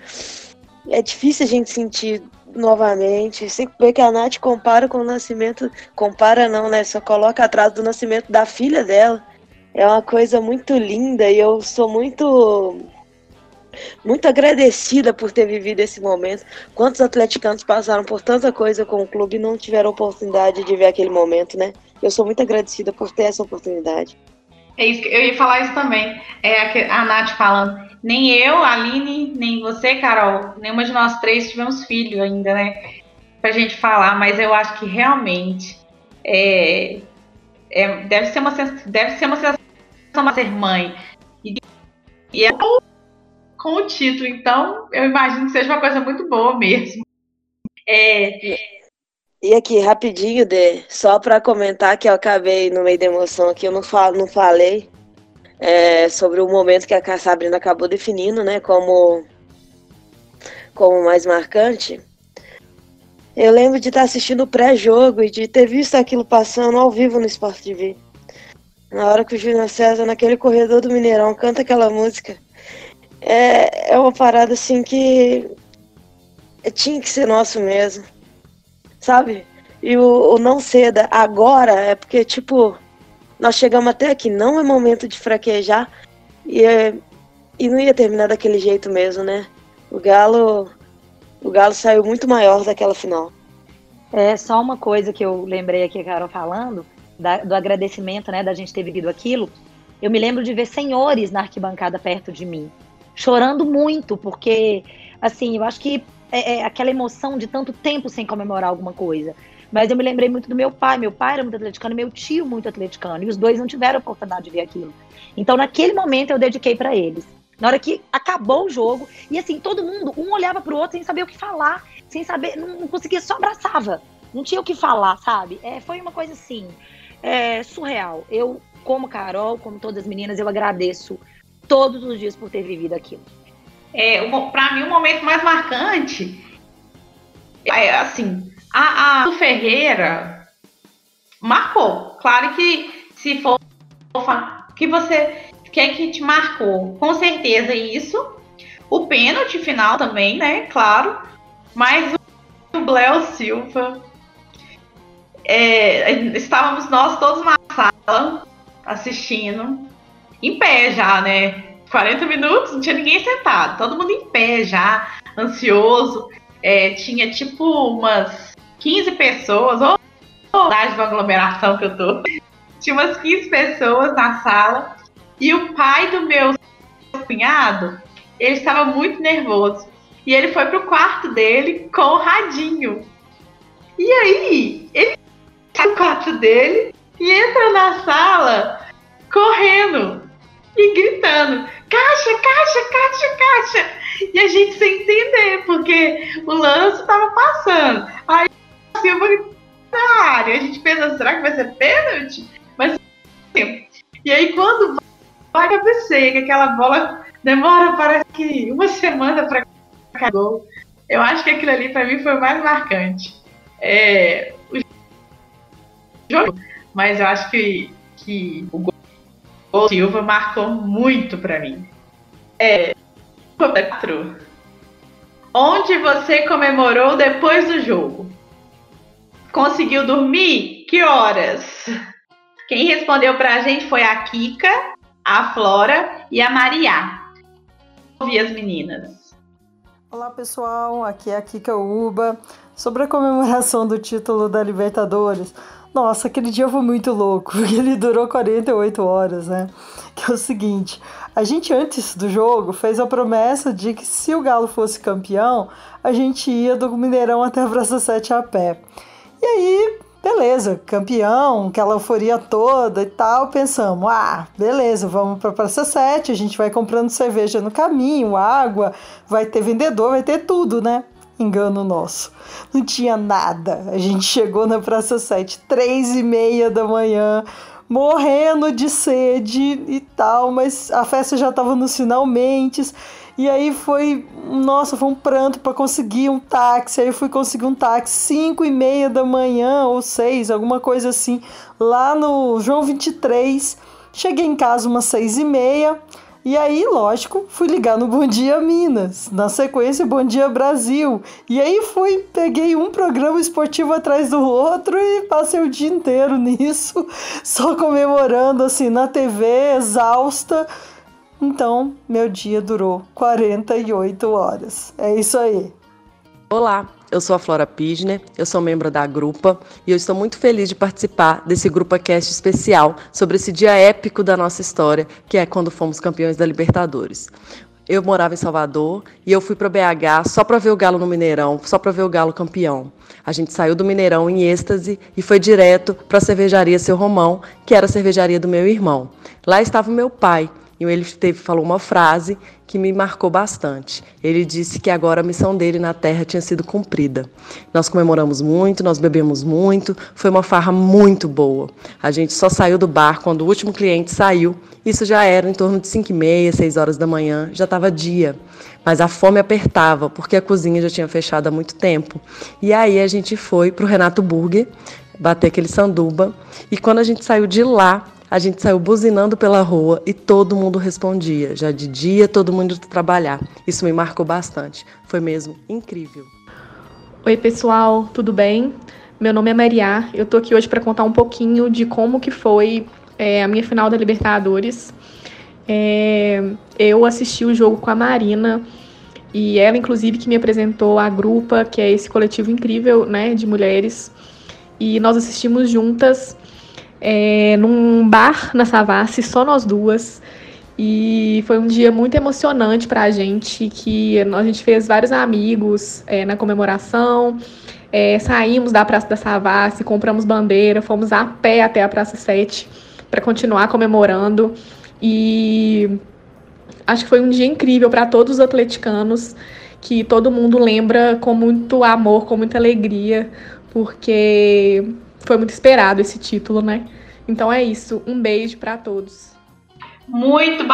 é difícil a gente sentir novamente. Sempre que a Nath compara com o nascimento, compara não, né? Só coloca atrás do nascimento da filha dela. É uma coisa muito linda e eu sou muito muito agradecida por ter vivido esse momento. Quantos atleticanos passaram por tanta coisa com o clube e não tiveram oportunidade de ver aquele momento, né? Eu sou muito agradecida por ter essa oportunidade. É isso que eu ia falar isso também. É a Nath falando. Nem eu, Aline, nem você, Carol, nenhuma de nós três tivemos filho ainda, né? Pra gente falar, mas eu acho que realmente é, é, deve, ser uma, deve ser uma sensação ser mãe. E, e é com o título, então eu imagino que seja uma coisa muito boa mesmo. É, e aqui, rapidinho, Dê, só para comentar que eu acabei no meio da emoção aqui, eu não, falo, não falei é, sobre o momento que a Sabrina acabou definindo, né, como, como mais marcante. Eu lembro de estar assistindo o pré-jogo e de ter visto aquilo passando ao vivo no Sport TV. Na hora que o Júnior César, naquele corredor do Mineirão, canta aquela música. É, é uma parada assim que tinha que ser nosso mesmo sabe? E o, o não ceda agora é porque, tipo, nós chegamos até aqui, não é momento de fraquejar e, é, e não ia terminar daquele jeito mesmo, né? O Galo, o Galo saiu muito maior daquela final. É só uma coisa que eu lembrei aqui, Carol falando, da, do agradecimento, né, da gente ter vivido aquilo. Eu me lembro de ver senhores na arquibancada perto de mim, chorando muito, porque, assim, eu acho que é, é, aquela emoção de tanto tempo sem comemorar alguma coisa. Mas eu me lembrei muito do meu pai. Meu pai era muito atleticano, meu tio muito atleticano. E os dois não tiveram oportunidade de ver aquilo. Então, naquele momento, eu dediquei para eles. Na hora que acabou o jogo, e assim, todo mundo, um olhava pro outro sem saber o que falar, sem saber, não, não conseguia, só abraçava. Não tinha o que falar, sabe? É, foi uma coisa assim, é, surreal. Eu, como Carol, como todas as meninas, eu agradeço todos os dias por ter vivido aquilo. É, para mim, o momento mais marcante é assim, a, a Ferreira marcou. Claro que se for que você quer que te marcou, com certeza isso. O pênalti final também, né? Claro. Mas o Léo Silva. É, estávamos nós todos na sala assistindo, em pé já, né? 40 minutos, não tinha ninguém sentado, todo mundo em pé já, ansioso. É, tinha tipo umas 15 pessoas, ou saudade de aglomeração que eu tô. Tinha umas 15 pessoas na sala e o pai do meu cunhado, ele estava muito nervoso. E ele foi pro quarto dele com o radinho. E aí, ele tá no quarto dele e entra na sala correndo e gritando: caixa, caixa, caixa, caixa. E a gente sem entender, porque o lance tava passando. Aí assim, eu falei, na área, a gente pensa, será que vai ser pênalti? Mas e aí quando vai cabeceia, que aquela bola demora, parece que uma semana para gol. Eu acho que aquilo ali para mim foi o mais marcante. É, o jogo, mas eu acho que, que o gol do Silva marcou muito para mim. É, 4. Onde você comemorou depois do jogo? Conseguiu dormir? Que horas? Quem respondeu pra gente foi a Kika, a Flora e a Maria. Ouvi as meninas. Olá pessoal, aqui é a Kika Uba. Sobre a comemoração do título da Libertadores, nossa, aquele dia foi muito louco, porque ele durou 48 horas, né? Que é o seguinte, a gente antes do jogo fez a promessa de que se o Galo fosse campeão, a gente ia do Mineirão até a Praça 7 a pé. E aí, beleza, campeão, aquela euforia toda e tal, pensamos, ah, beleza, vamos para Praça 7, a gente vai comprando cerveja no caminho, água, vai ter vendedor, vai ter tudo, né? Engano nosso. Não tinha nada. A gente chegou na Praça 7, três e meia da manhã, morrendo de sede e tal, mas a festa já estava nos finalmente. E aí foi, nossa, foi um pranto para conseguir um táxi. Aí eu fui conseguir um táxi 5 e meia da manhã ou 6, alguma coisa assim, lá no João 23. Cheguei em casa umas 6 e meia. E aí, lógico, fui ligar no Bom Dia Minas, na sequência Bom Dia Brasil. E aí fui, peguei um programa esportivo atrás do outro e passei o dia inteiro nisso, só comemorando assim na TV, exausta. Então, meu dia durou 48 horas. É isso aí. Olá, eu sou a Flora Pisner, eu sou membro da Grupa e eu estou muito feliz de participar desse Grupa Cast especial sobre esse dia épico da nossa história, que é quando fomos campeões da Libertadores. Eu morava em Salvador e eu fui para BH só para ver o Galo no Mineirão, só para ver o Galo campeão. A gente saiu do Mineirão em êxtase e foi direto para a cervejaria Seu Romão, que era a cervejaria do meu irmão. Lá estava o meu pai, e ele teve, falou uma frase que me marcou bastante. Ele disse que agora a missão dele na Terra tinha sido cumprida. Nós comemoramos muito, nós bebemos muito, foi uma farra muito boa. A gente só saiu do bar quando o último cliente saiu. Isso já era em torno de 5 e meia, 6 horas da manhã, já estava dia. Mas a fome apertava, porque a cozinha já tinha fechado há muito tempo. E aí a gente foi para o Renato Burger, bater aquele sanduba. E quando a gente saiu de lá, a gente saiu buzinando pela rua e todo mundo respondia. Já de dia, todo mundo trabalhar. Isso me marcou bastante. Foi mesmo incrível. Oi, pessoal, tudo bem? Meu nome é Maria. Eu tô aqui hoje para contar um pouquinho de como que foi é, a minha final da Libertadores. É, eu assisti o jogo com a Marina e ela, inclusive, que me apresentou a Grupa, que é esse coletivo incrível, né, de mulheres. E nós assistimos juntas é, num bar na Savassi, só nós duas. E foi um dia muito emocionante para a gente, que a gente fez vários amigos é, na comemoração. É, saímos da Praça da Savassi, compramos bandeira, fomos a pé até a Praça 7 para continuar comemorando. E acho que foi um dia incrível para todos os atleticanos, que todo mundo lembra com muito amor, com muita alegria, porque foi muito esperado esse título, né? Então é isso. Um beijo para todos. Muito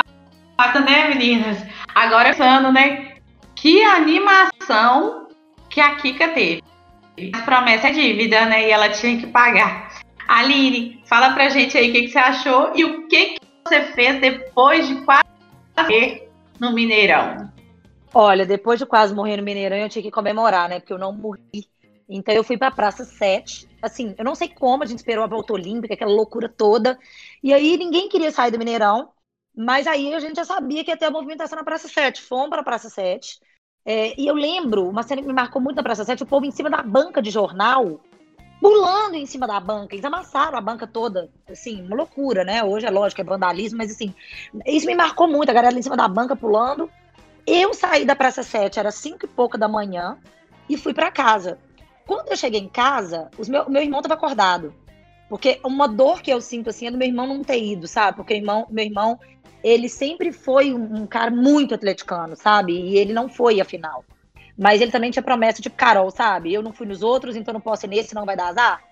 bacana, né, meninas? Agora pensando, né? Que animação que a Kika teve. A promessa é dívida, né? E ela tinha que pagar. Aline, fala pra gente aí o que, que você achou e o que, que você fez depois de quase morrer no Mineirão. Olha, depois de quase morrer no Mineirão, eu tinha que comemorar, né? Porque eu não morri então eu fui para a Praça 7. Assim, eu não sei como a gente esperou a volta olímpica, aquela loucura toda. E aí ninguém queria sair do Mineirão. Mas aí a gente já sabia que ia ter a movimentação na Praça 7. Fomos para a Praça 7. É, e eu lembro, uma cena que me marcou muito na Praça 7, o povo em cima da banca de jornal, pulando em cima da banca. Eles amassaram a banca toda. Assim, uma loucura, né? Hoje é lógico, é vandalismo, mas assim, isso me marcou muito, a galera em cima da banca pulando. Eu saí da Praça 7, era cinco e pouca da manhã, e fui para casa. Quando eu cheguei em casa, os meu, meu irmão estava acordado. Porque uma dor que eu sinto assim é do meu irmão não ter ido, sabe? Porque irmão, meu irmão, ele sempre foi um, um cara muito atleticano, sabe? E ele não foi a final. Mas ele também tinha promessa, tipo, Carol, sabe? Eu não fui nos outros, então não posso ir nesse, senão vai dar azar.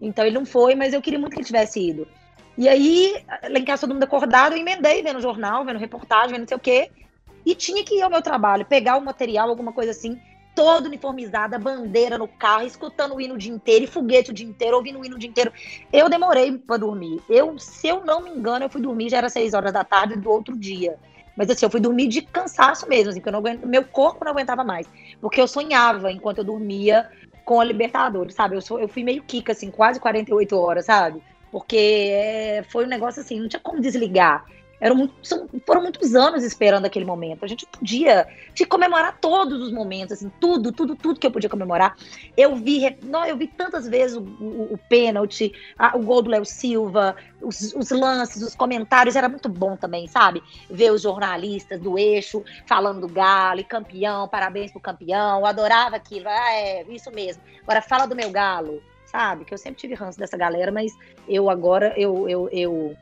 Então ele não foi, mas eu queria muito que ele tivesse ido. E aí, lá em casa todo mundo acordado, eu emendei vendo jornal, vendo reportagem, vendo não sei o quê. E tinha que ir ao meu trabalho, pegar o material, alguma coisa assim toda uniformizada, bandeira no carro, escutando o hino o dia inteiro, e foguete o dia inteiro, ouvindo o hino o dia inteiro. Eu demorei para dormir. Eu, se eu não me engano, eu fui dormir, já era seis horas da tarde do outro dia. Mas assim, eu fui dormir de cansaço mesmo, assim, que eu não aguento, meu corpo não aguentava mais. Porque eu sonhava enquanto eu dormia com a Libertadores, sabe? Eu, sou, eu fui meio Kika, assim, quase 48 horas, sabe? Porque é, foi um negócio assim, não tinha como desligar. Eram muito, foram muitos anos esperando aquele momento. A gente podia te comemorar todos os momentos, assim, tudo, tudo, tudo que eu podia comemorar. Eu vi, não, eu vi tantas vezes o, o, o pênalti, a, o gol do Léo Silva, os, os, lances, os comentários, era muito bom também, sabe? Ver os jornalistas do eixo falando do Galo e campeão, parabéns pro campeão. Eu adorava aquilo. Ah, é, isso mesmo. Agora fala do meu Galo, sabe? Que eu sempre tive ranço dessa galera, mas eu agora eu, eu, eu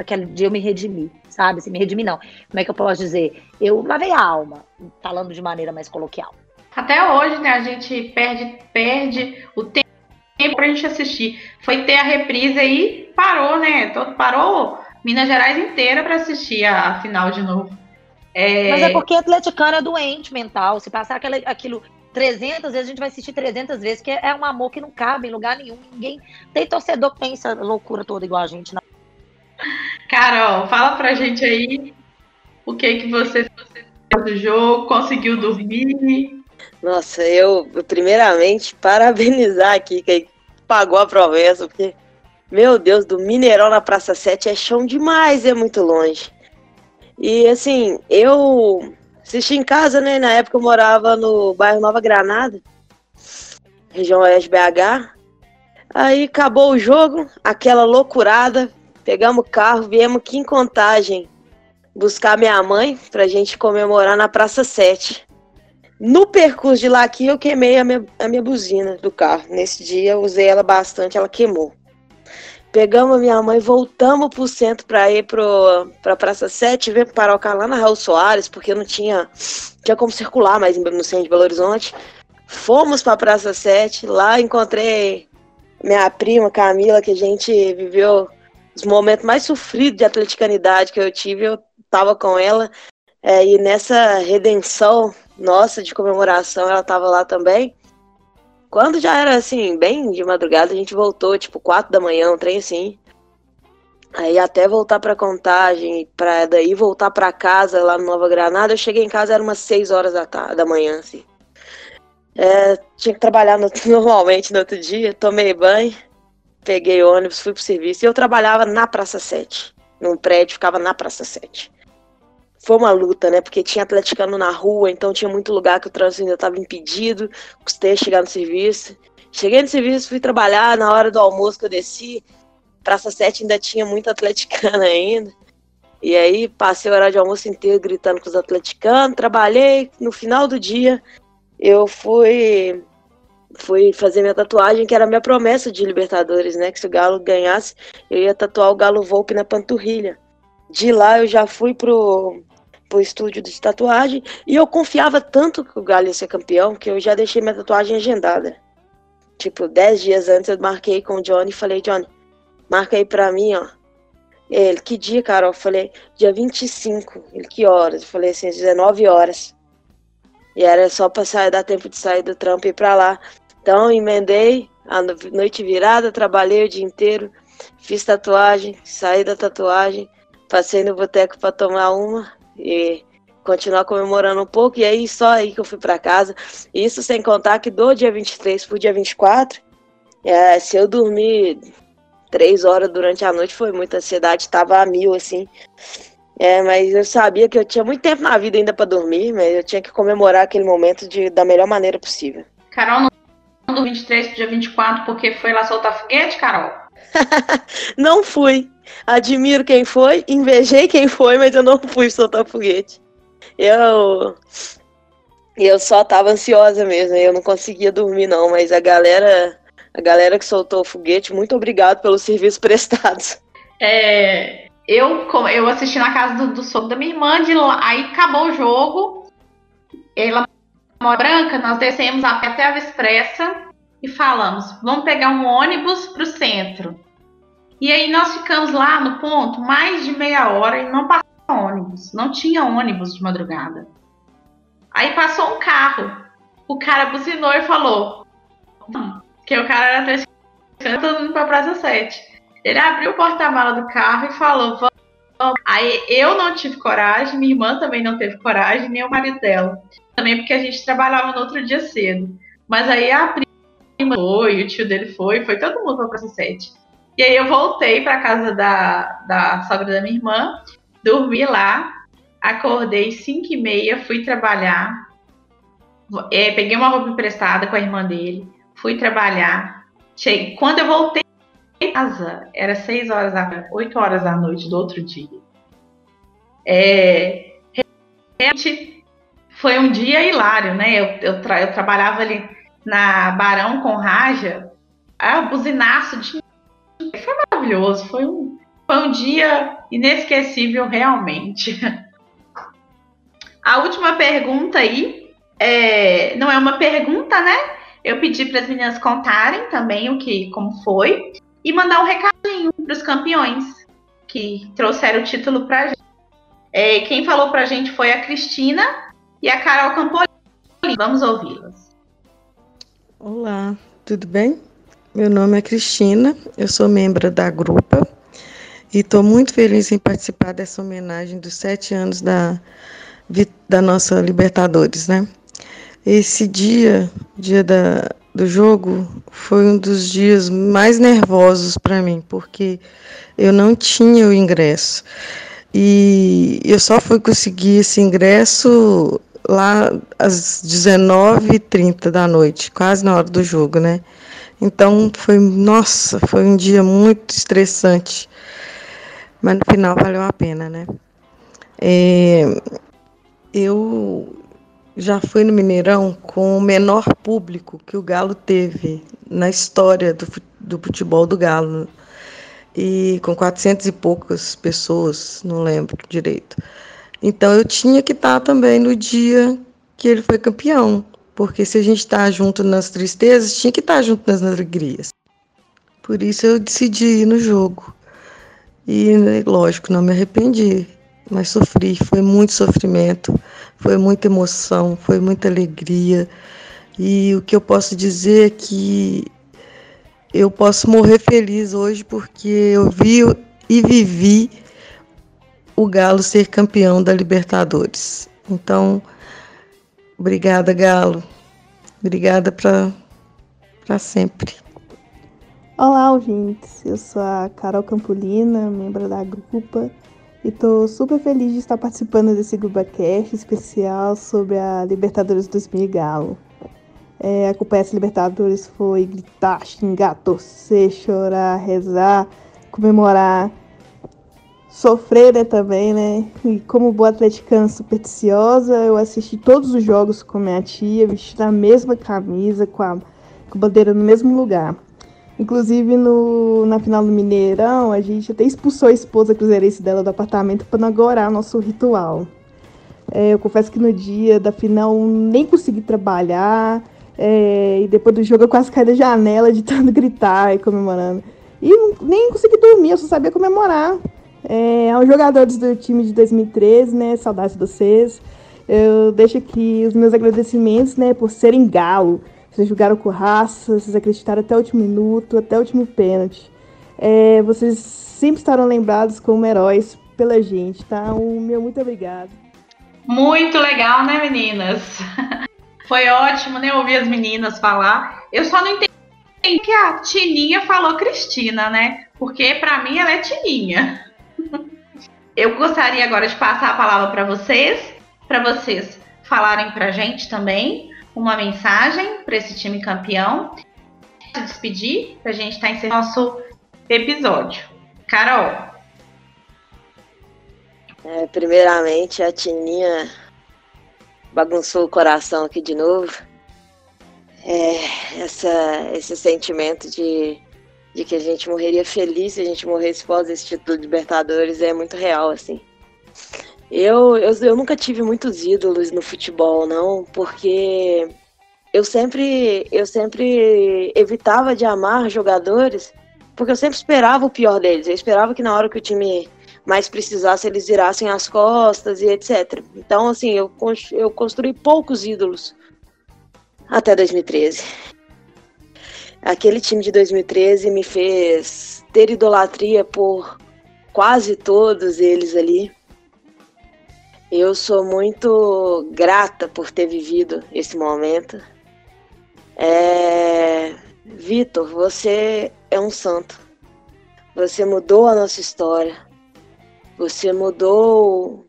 naquele dia eu me redimi, sabe? Assim, me redimi não. Como é que eu posso dizer? Eu lavei a alma, falando de maneira mais coloquial. Até hoje, né, a gente perde, perde o tempo pra gente assistir. Foi ter a reprise aí, parou, né? Todo, parou Minas Gerais inteira para assistir a, a, final de novo. É... Mas é porque atleticano é doente mental. Se passar aquela, aquilo 300 vezes, a gente vai assistir 300 vezes, que é um amor que não cabe em lugar nenhum. Ninguém tem torcedor que pensa loucura toda igual a gente, não. Carol, fala pra gente aí o que que você fez do jogo, conseguiu dormir? Nossa, eu primeiramente parabenizar aqui quem pagou a promessa, porque meu Deus, do Mineirão na Praça 7 é chão demais, é muito longe. E assim, eu assisti em casa, né? Na época eu morava no bairro Nova Granada, região Oeste BH. Aí acabou o jogo, aquela loucurada, Pegamos o carro, viemos aqui em Contagem buscar minha mãe pra gente comemorar na Praça 7. No percurso de lá aqui, eu queimei a minha, a minha buzina do carro. Nesse dia, eu usei ela bastante, ela queimou. Pegamos a minha mãe, voltamos pro centro para ir pro, pra Praça 7, ver parar o carro lá na Raul Soares, porque não tinha, tinha como circular mais no centro de Belo Horizonte. Fomos pra Praça 7, lá encontrei minha prima Camila, que a gente viveu os momentos mais sofridos de atleticanidade que eu tive, eu tava com ela. É, e nessa redenção nossa de comemoração, ela tava lá também. Quando já era assim, bem de madrugada, a gente voltou, tipo, quatro da manhã, um trem assim. Aí até voltar para contagem, para daí voltar para casa lá no Nova Granada, eu cheguei em casa era umas seis horas da, tarde, da manhã, assim. É, tinha que trabalhar no, normalmente no outro dia, tomei banho peguei ônibus, fui pro serviço. E eu trabalhava na Praça 7. Num prédio, ficava na Praça 7. Foi uma luta, né? Porque tinha atleticano na rua, então tinha muito lugar que o trânsito ainda estava impedido. Custei chegar no serviço. Cheguei no serviço, fui trabalhar. Na hora do almoço que eu desci, Praça 7 ainda tinha muito atleticano ainda. E aí passei o horário de almoço inteiro gritando com os atleticanos, trabalhei. No final do dia, eu fui fui fazer minha tatuagem, que era minha promessa de Libertadores, né? Que se o Galo ganhasse, eu ia tatuar o Galo Volpe na panturrilha. De lá eu já fui pro, pro estúdio de tatuagem e eu confiava tanto que o Galo ia ser campeão que eu já deixei minha tatuagem agendada. Tipo, dez dias antes eu marquei com o Johnny e falei, Johnny, marca aí pra mim, ó. Ele, que dia, Carol? Eu falei, dia 25. Ele, que horas? Eu falei assim, 19 horas. E era só pra sair, dar tempo de sair do trampo e ir pra lá. Então, emendei a noite virada, trabalhei o dia inteiro, fiz tatuagem, saí da tatuagem, passei no boteco para tomar uma e continuar comemorando um pouco. E aí, só aí que eu fui para casa. Isso sem contar que do dia 23 pro dia 24, é, se eu dormir três horas durante a noite, foi muita ansiedade, tava a mil, assim. É, mas eu sabia que eu tinha muito tempo na vida ainda para dormir, mas eu tinha que comemorar aquele momento de, da melhor maneira possível. Carol não do 23 pro dia 24 porque foi lá soltar foguete, Carol? não fui. Admiro quem foi, invejei quem foi, mas eu não fui soltar foguete. Eu eu só tava ansiosa mesmo, eu não conseguia dormir não, mas a galera, a galera que soltou o foguete, muito obrigado pelos serviços prestados. É, eu, eu assisti na casa do, do sogro da minha irmã, de aí acabou o jogo, ela branca, nós descemos até a Expressa e falamos, vamos pegar um ônibus para o centro. E aí nós ficamos lá no ponto mais de meia hora e não passou ônibus, não tinha ônibus de madrugada. Aí passou um carro, o cara buzinou e falou hum, que o cara era três todo mundo para Praça 7. Ele abriu o porta-mala do carro e falou, vamos. Aí eu não tive coragem, minha irmã também não teve coragem, nem o marido dela. Também porque a gente trabalhava no outro dia cedo. Mas aí a prima foi, o tio dele foi, foi todo mundo para Praça 7. E aí eu voltei para casa da, da sogra da minha irmã, dormi lá, acordei 5 e meia, fui trabalhar, é, peguei uma roupa emprestada com a irmã dele, fui trabalhar. Cheguei, quando eu voltei para casa, era 6 horas da 8 horas da noite do outro dia. É, realmente foi um dia hilário, né? Eu, eu, tra eu trabalhava ali na Barão com Raja, ah, buzinaço de foi maravilhoso, foi um, foi um dia inesquecível realmente. A última pergunta aí é, não é uma pergunta, né? Eu pedi para as meninas contarem também o que, como foi e mandar um recadinho para os campeões que trouxeram o título para a gente. É, quem falou para a gente foi a Cristina e a Carol Campolini. Vamos ouvi-las. Olá, tudo bem? Meu nome é Cristina, eu sou membro da Grupa e estou muito feliz em participar dessa homenagem dos sete anos da, da nossa Libertadores, né? Esse dia, dia da, do jogo, foi um dos dias mais nervosos para mim, porque eu não tinha o ingresso. E eu só fui conseguir esse ingresso lá às 19h30 da noite, quase na hora do jogo, né? Então foi, nossa, foi um dia muito estressante, mas no final valeu a pena, né? É, eu já fui no Mineirão com o menor público que o Galo teve na história do, do futebol do Galo, e com 400 e poucas pessoas, não lembro direito. Então eu tinha que estar também no dia que ele foi campeão. Porque se a gente está junto nas tristezas, tinha que estar junto nas alegrias. Por isso eu decidi ir no jogo. E, né, lógico, não me arrependi, mas sofri. Foi muito sofrimento, foi muita emoção, foi muita alegria. E o que eu posso dizer é que eu posso morrer feliz hoje porque eu vi e vivi o Galo ser campeão da Libertadores. Então, Obrigada, Galo. Obrigada para sempre. Olá, ouvintes. Eu sou a Carol Campolina, membro da Grupa, e estou super feliz de estar participando desse GrupaCast especial sobre a Libertadores 2000 Galo. É, acompanhar essa Libertadores foi gritar, xingar, torcer, chorar, rezar, comemorar sofrer né, também, né? E como boa atleticana supersticiosa, eu assisti todos os jogos com minha tia, vestindo a mesma camisa, com a, com a bandeira no mesmo lugar. Inclusive, no, na final do Mineirão, a gente até expulsou a esposa cruzeirense dela do apartamento para inaugurar nosso ritual. É, eu confesso que no dia da final nem consegui trabalhar, é, e depois do jogo eu quase caí da janela de tanto gritar e comemorando. E nem consegui dormir, eu só sabia comemorar. É, aos jogadores do time de 2013, né? Saudades de vocês. Eu deixo aqui os meus agradecimentos, né? Por serem galo. Vocês jogaram com raça, vocês acreditaram até o último minuto, até o último pênalti. É, vocês sempre estarão lembrados como heróis pela gente, tá? O meu muito obrigado. Muito legal, né, meninas? Foi ótimo, né, ouvir as meninas falar. Eu só não entendi que a Tininha falou Cristina, né? Porque para mim ela é Tininha. Eu gostaria agora de passar a palavra para vocês, para vocês falarem para a gente também uma mensagem para esse time campeão. Se despedir, para a gente estar tá encerrando nosso episódio. Carol. É, primeiramente, a Tininha bagunçou o coração aqui de novo. É, essa, esse sentimento de, de que a gente morreria feliz se a gente morresse pós esse título de Libertadores é muito real, assim. Eu, eu, eu nunca tive muitos ídolos no futebol, não, porque eu sempre, eu sempre evitava de amar jogadores, porque eu sempre esperava o pior deles. Eu esperava que na hora que o time mais precisasse, eles virassem as costas e etc. Então, assim, eu, eu construí poucos ídolos até 2013. Aquele time de 2013 me fez ter idolatria por quase todos eles ali. Eu sou muito grata por ter vivido esse momento. É... Vitor, você é um santo. Você mudou a nossa história. Você mudou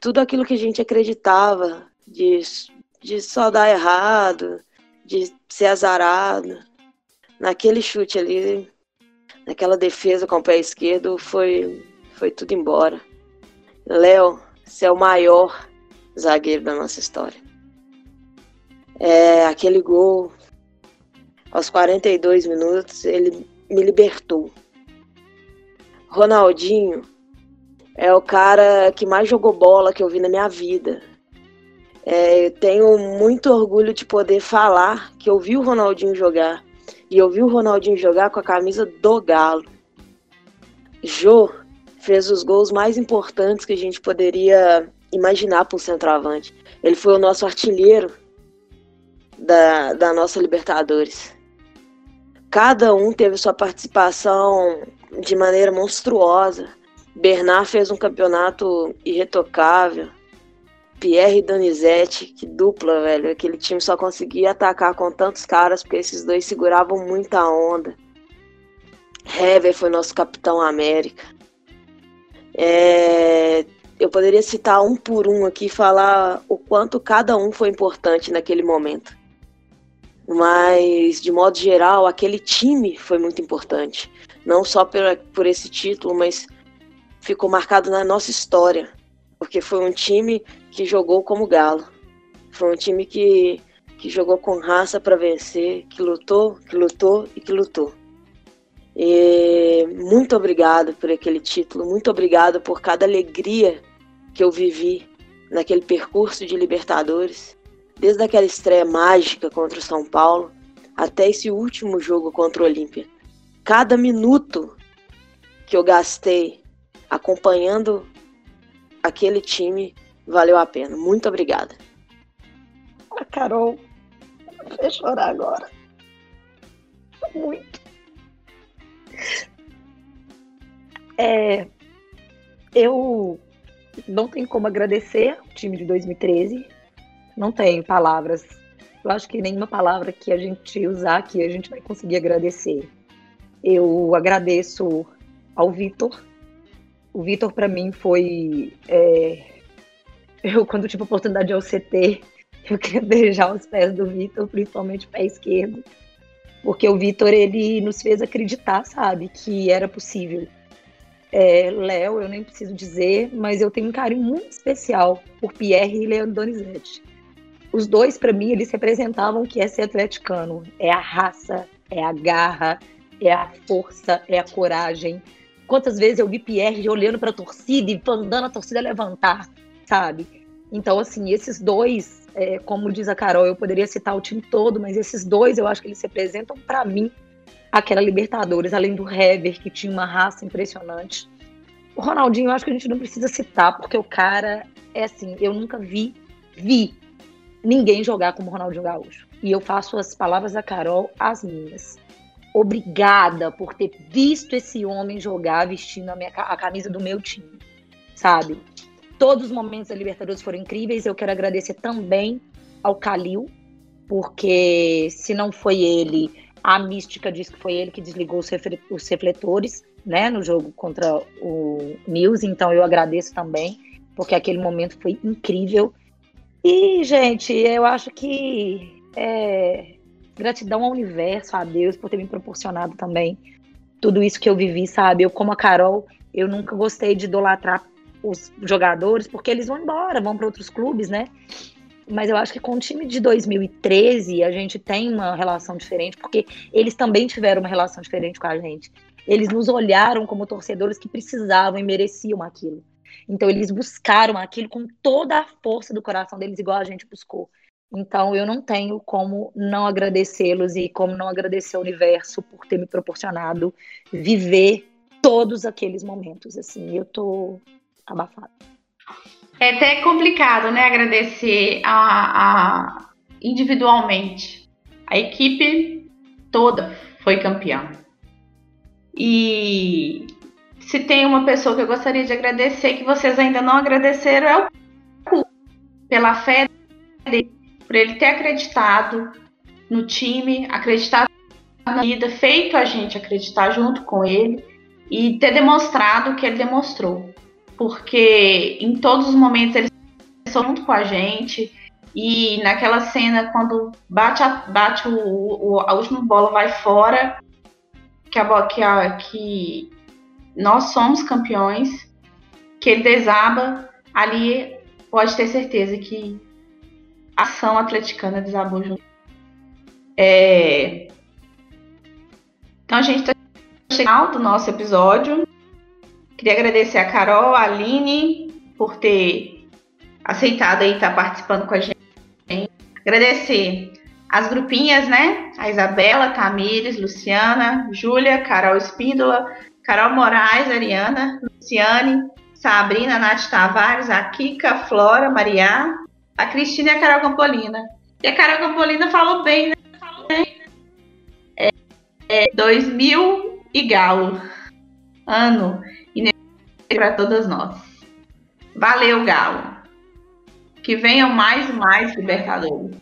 tudo aquilo que a gente acreditava de, de só dar errado, de ser azarado. Naquele chute ali, naquela defesa com o pé esquerdo, foi, foi tudo embora. Léo, você é o maior zagueiro da nossa história. É, aquele gol, aos 42 minutos, ele me libertou. Ronaldinho, é o cara que mais jogou bola que eu vi na minha vida. É, eu tenho muito orgulho de poder falar que eu vi o Ronaldinho jogar. E eu vi o Ronaldinho jogar com a camisa do Galo. Jô fez os gols mais importantes que a gente poderia imaginar para um centroavante. Ele foi o nosso artilheiro da, da nossa Libertadores. Cada um teve sua participação de maneira monstruosa. Bernard fez um campeonato irretocável. Pierre e Donizete, que dupla, velho. Aquele time só conseguia atacar com tantos caras porque esses dois seguravam muita onda. Hever foi nosso capitão América. É, eu poderia citar um por um aqui e falar o quanto cada um foi importante naquele momento. Mas, de modo geral, aquele time foi muito importante. Não só por, por esse título, mas ficou marcado na nossa história, porque foi um time que jogou como galo. Foi um time que, que jogou com raça para vencer, que lutou, que lutou e que lutou. E muito obrigado por aquele título, muito obrigado por cada alegria que eu vivi naquele percurso de Libertadores, desde aquela estreia mágica contra o São Paulo até esse último jogo contra o Olímpia. Cada minuto que eu gastei acompanhando aquele time valeu a pena. Muito obrigada. A Carol fez chorar agora. Muito. É, eu não tenho como agradecer o time de 2013. Não tenho palavras. Eu acho que nenhuma palavra que a gente usar aqui a gente vai conseguir agradecer. Eu agradeço ao Vitor o Vitor, para mim, foi. É... Eu, quando tive a oportunidade de OCT, eu queria beijar os pés do Vitor, principalmente o pé esquerdo. Porque o Vitor, ele nos fez acreditar, sabe, que era possível. É, Léo, eu nem preciso dizer, mas eu tenho um carinho muito especial por Pierre e Leandro Donizete. Os dois, para mim, eles representavam o que é ser atleticano. É a raça, é a garra, é a força, é a coragem, Quantas vezes eu vi Pierre olhando para a torcida e mandando a torcida levantar, sabe? Então, assim, esses dois, é, como diz a Carol, eu poderia citar o time todo, mas esses dois eu acho que eles representam para mim aquela Libertadores, além do Hever, que tinha uma raça impressionante. O Ronaldinho, eu acho que a gente não precisa citar, porque o cara é assim, eu nunca vi, vi ninguém jogar como o Ronaldinho Gaúcho. E eu faço as palavras da Carol as minhas obrigada por ter visto esse homem jogar vestindo a, minha, a camisa do meu time, sabe? Todos os momentos da Libertadores foram incríveis. Eu quero agradecer também ao Calil, porque se não foi ele, a mística diz que foi ele que desligou os refletores. né, no jogo contra o News, então eu agradeço também, porque aquele momento foi incrível. E, gente, eu acho que é, gratidão ao universo, a Deus, por ter me proporcionado também tudo isso que eu vivi, sabe? Eu, como a Carol, eu nunca gostei de idolatrar os jogadores, porque eles vão embora, vão para outros clubes, né? Mas eu acho que com o time de 2013 a gente tem uma relação diferente, porque eles também tiveram uma relação diferente com a gente. Eles nos olharam como torcedores que precisavam e mereciam aquilo. Então eles buscaram aquilo com toda a força do coração deles, igual a gente buscou. Então eu não tenho como não agradecê-los e como não agradecer ao universo por ter me proporcionado viver todos aqueles momentos. Assim, eu tô abafada. É até complicado, né? Agradecer a, a individualmente. A equipe toda foi campeã. E se tem uma pessoa que eu gostaria de agradecer, que vocês ainda não agradeceram, é o pela fé dele, por ele ter acreditado no time, acreditado na vida, feito a gente acreditar junto com ele e ter demonstrado o que ele demonstrou porque em todos os momentos eles estão junto com a gente. E naquela cena, quando bate, a, bate o, o, a última bola vai fora, que, a, que, a, que nós somos campeões, que ele desaba, ali pode ter certeza que ação atleticana desabou junto. É... Então a gente está chegando ao nosso episódio. Queria agradecer a Carol, a Aline, por ter aceitado aí estar participando com a gente. Agradecer as grupinhas, né? A Isabela, Tamires, Luciana, Júlia, Carol Espíndola, Carol Moraes, Ariana, Luciane, Sabrina, Nath Tavares, a Kika, Flora, Maria, a Cristina e a Carol Campolina. E a Carol Campolina falou bem, né? Falou bem. É, é 2000 e galo. Ano para todas nós. Valeu, Galo. Que venham mais e mais Libertadores.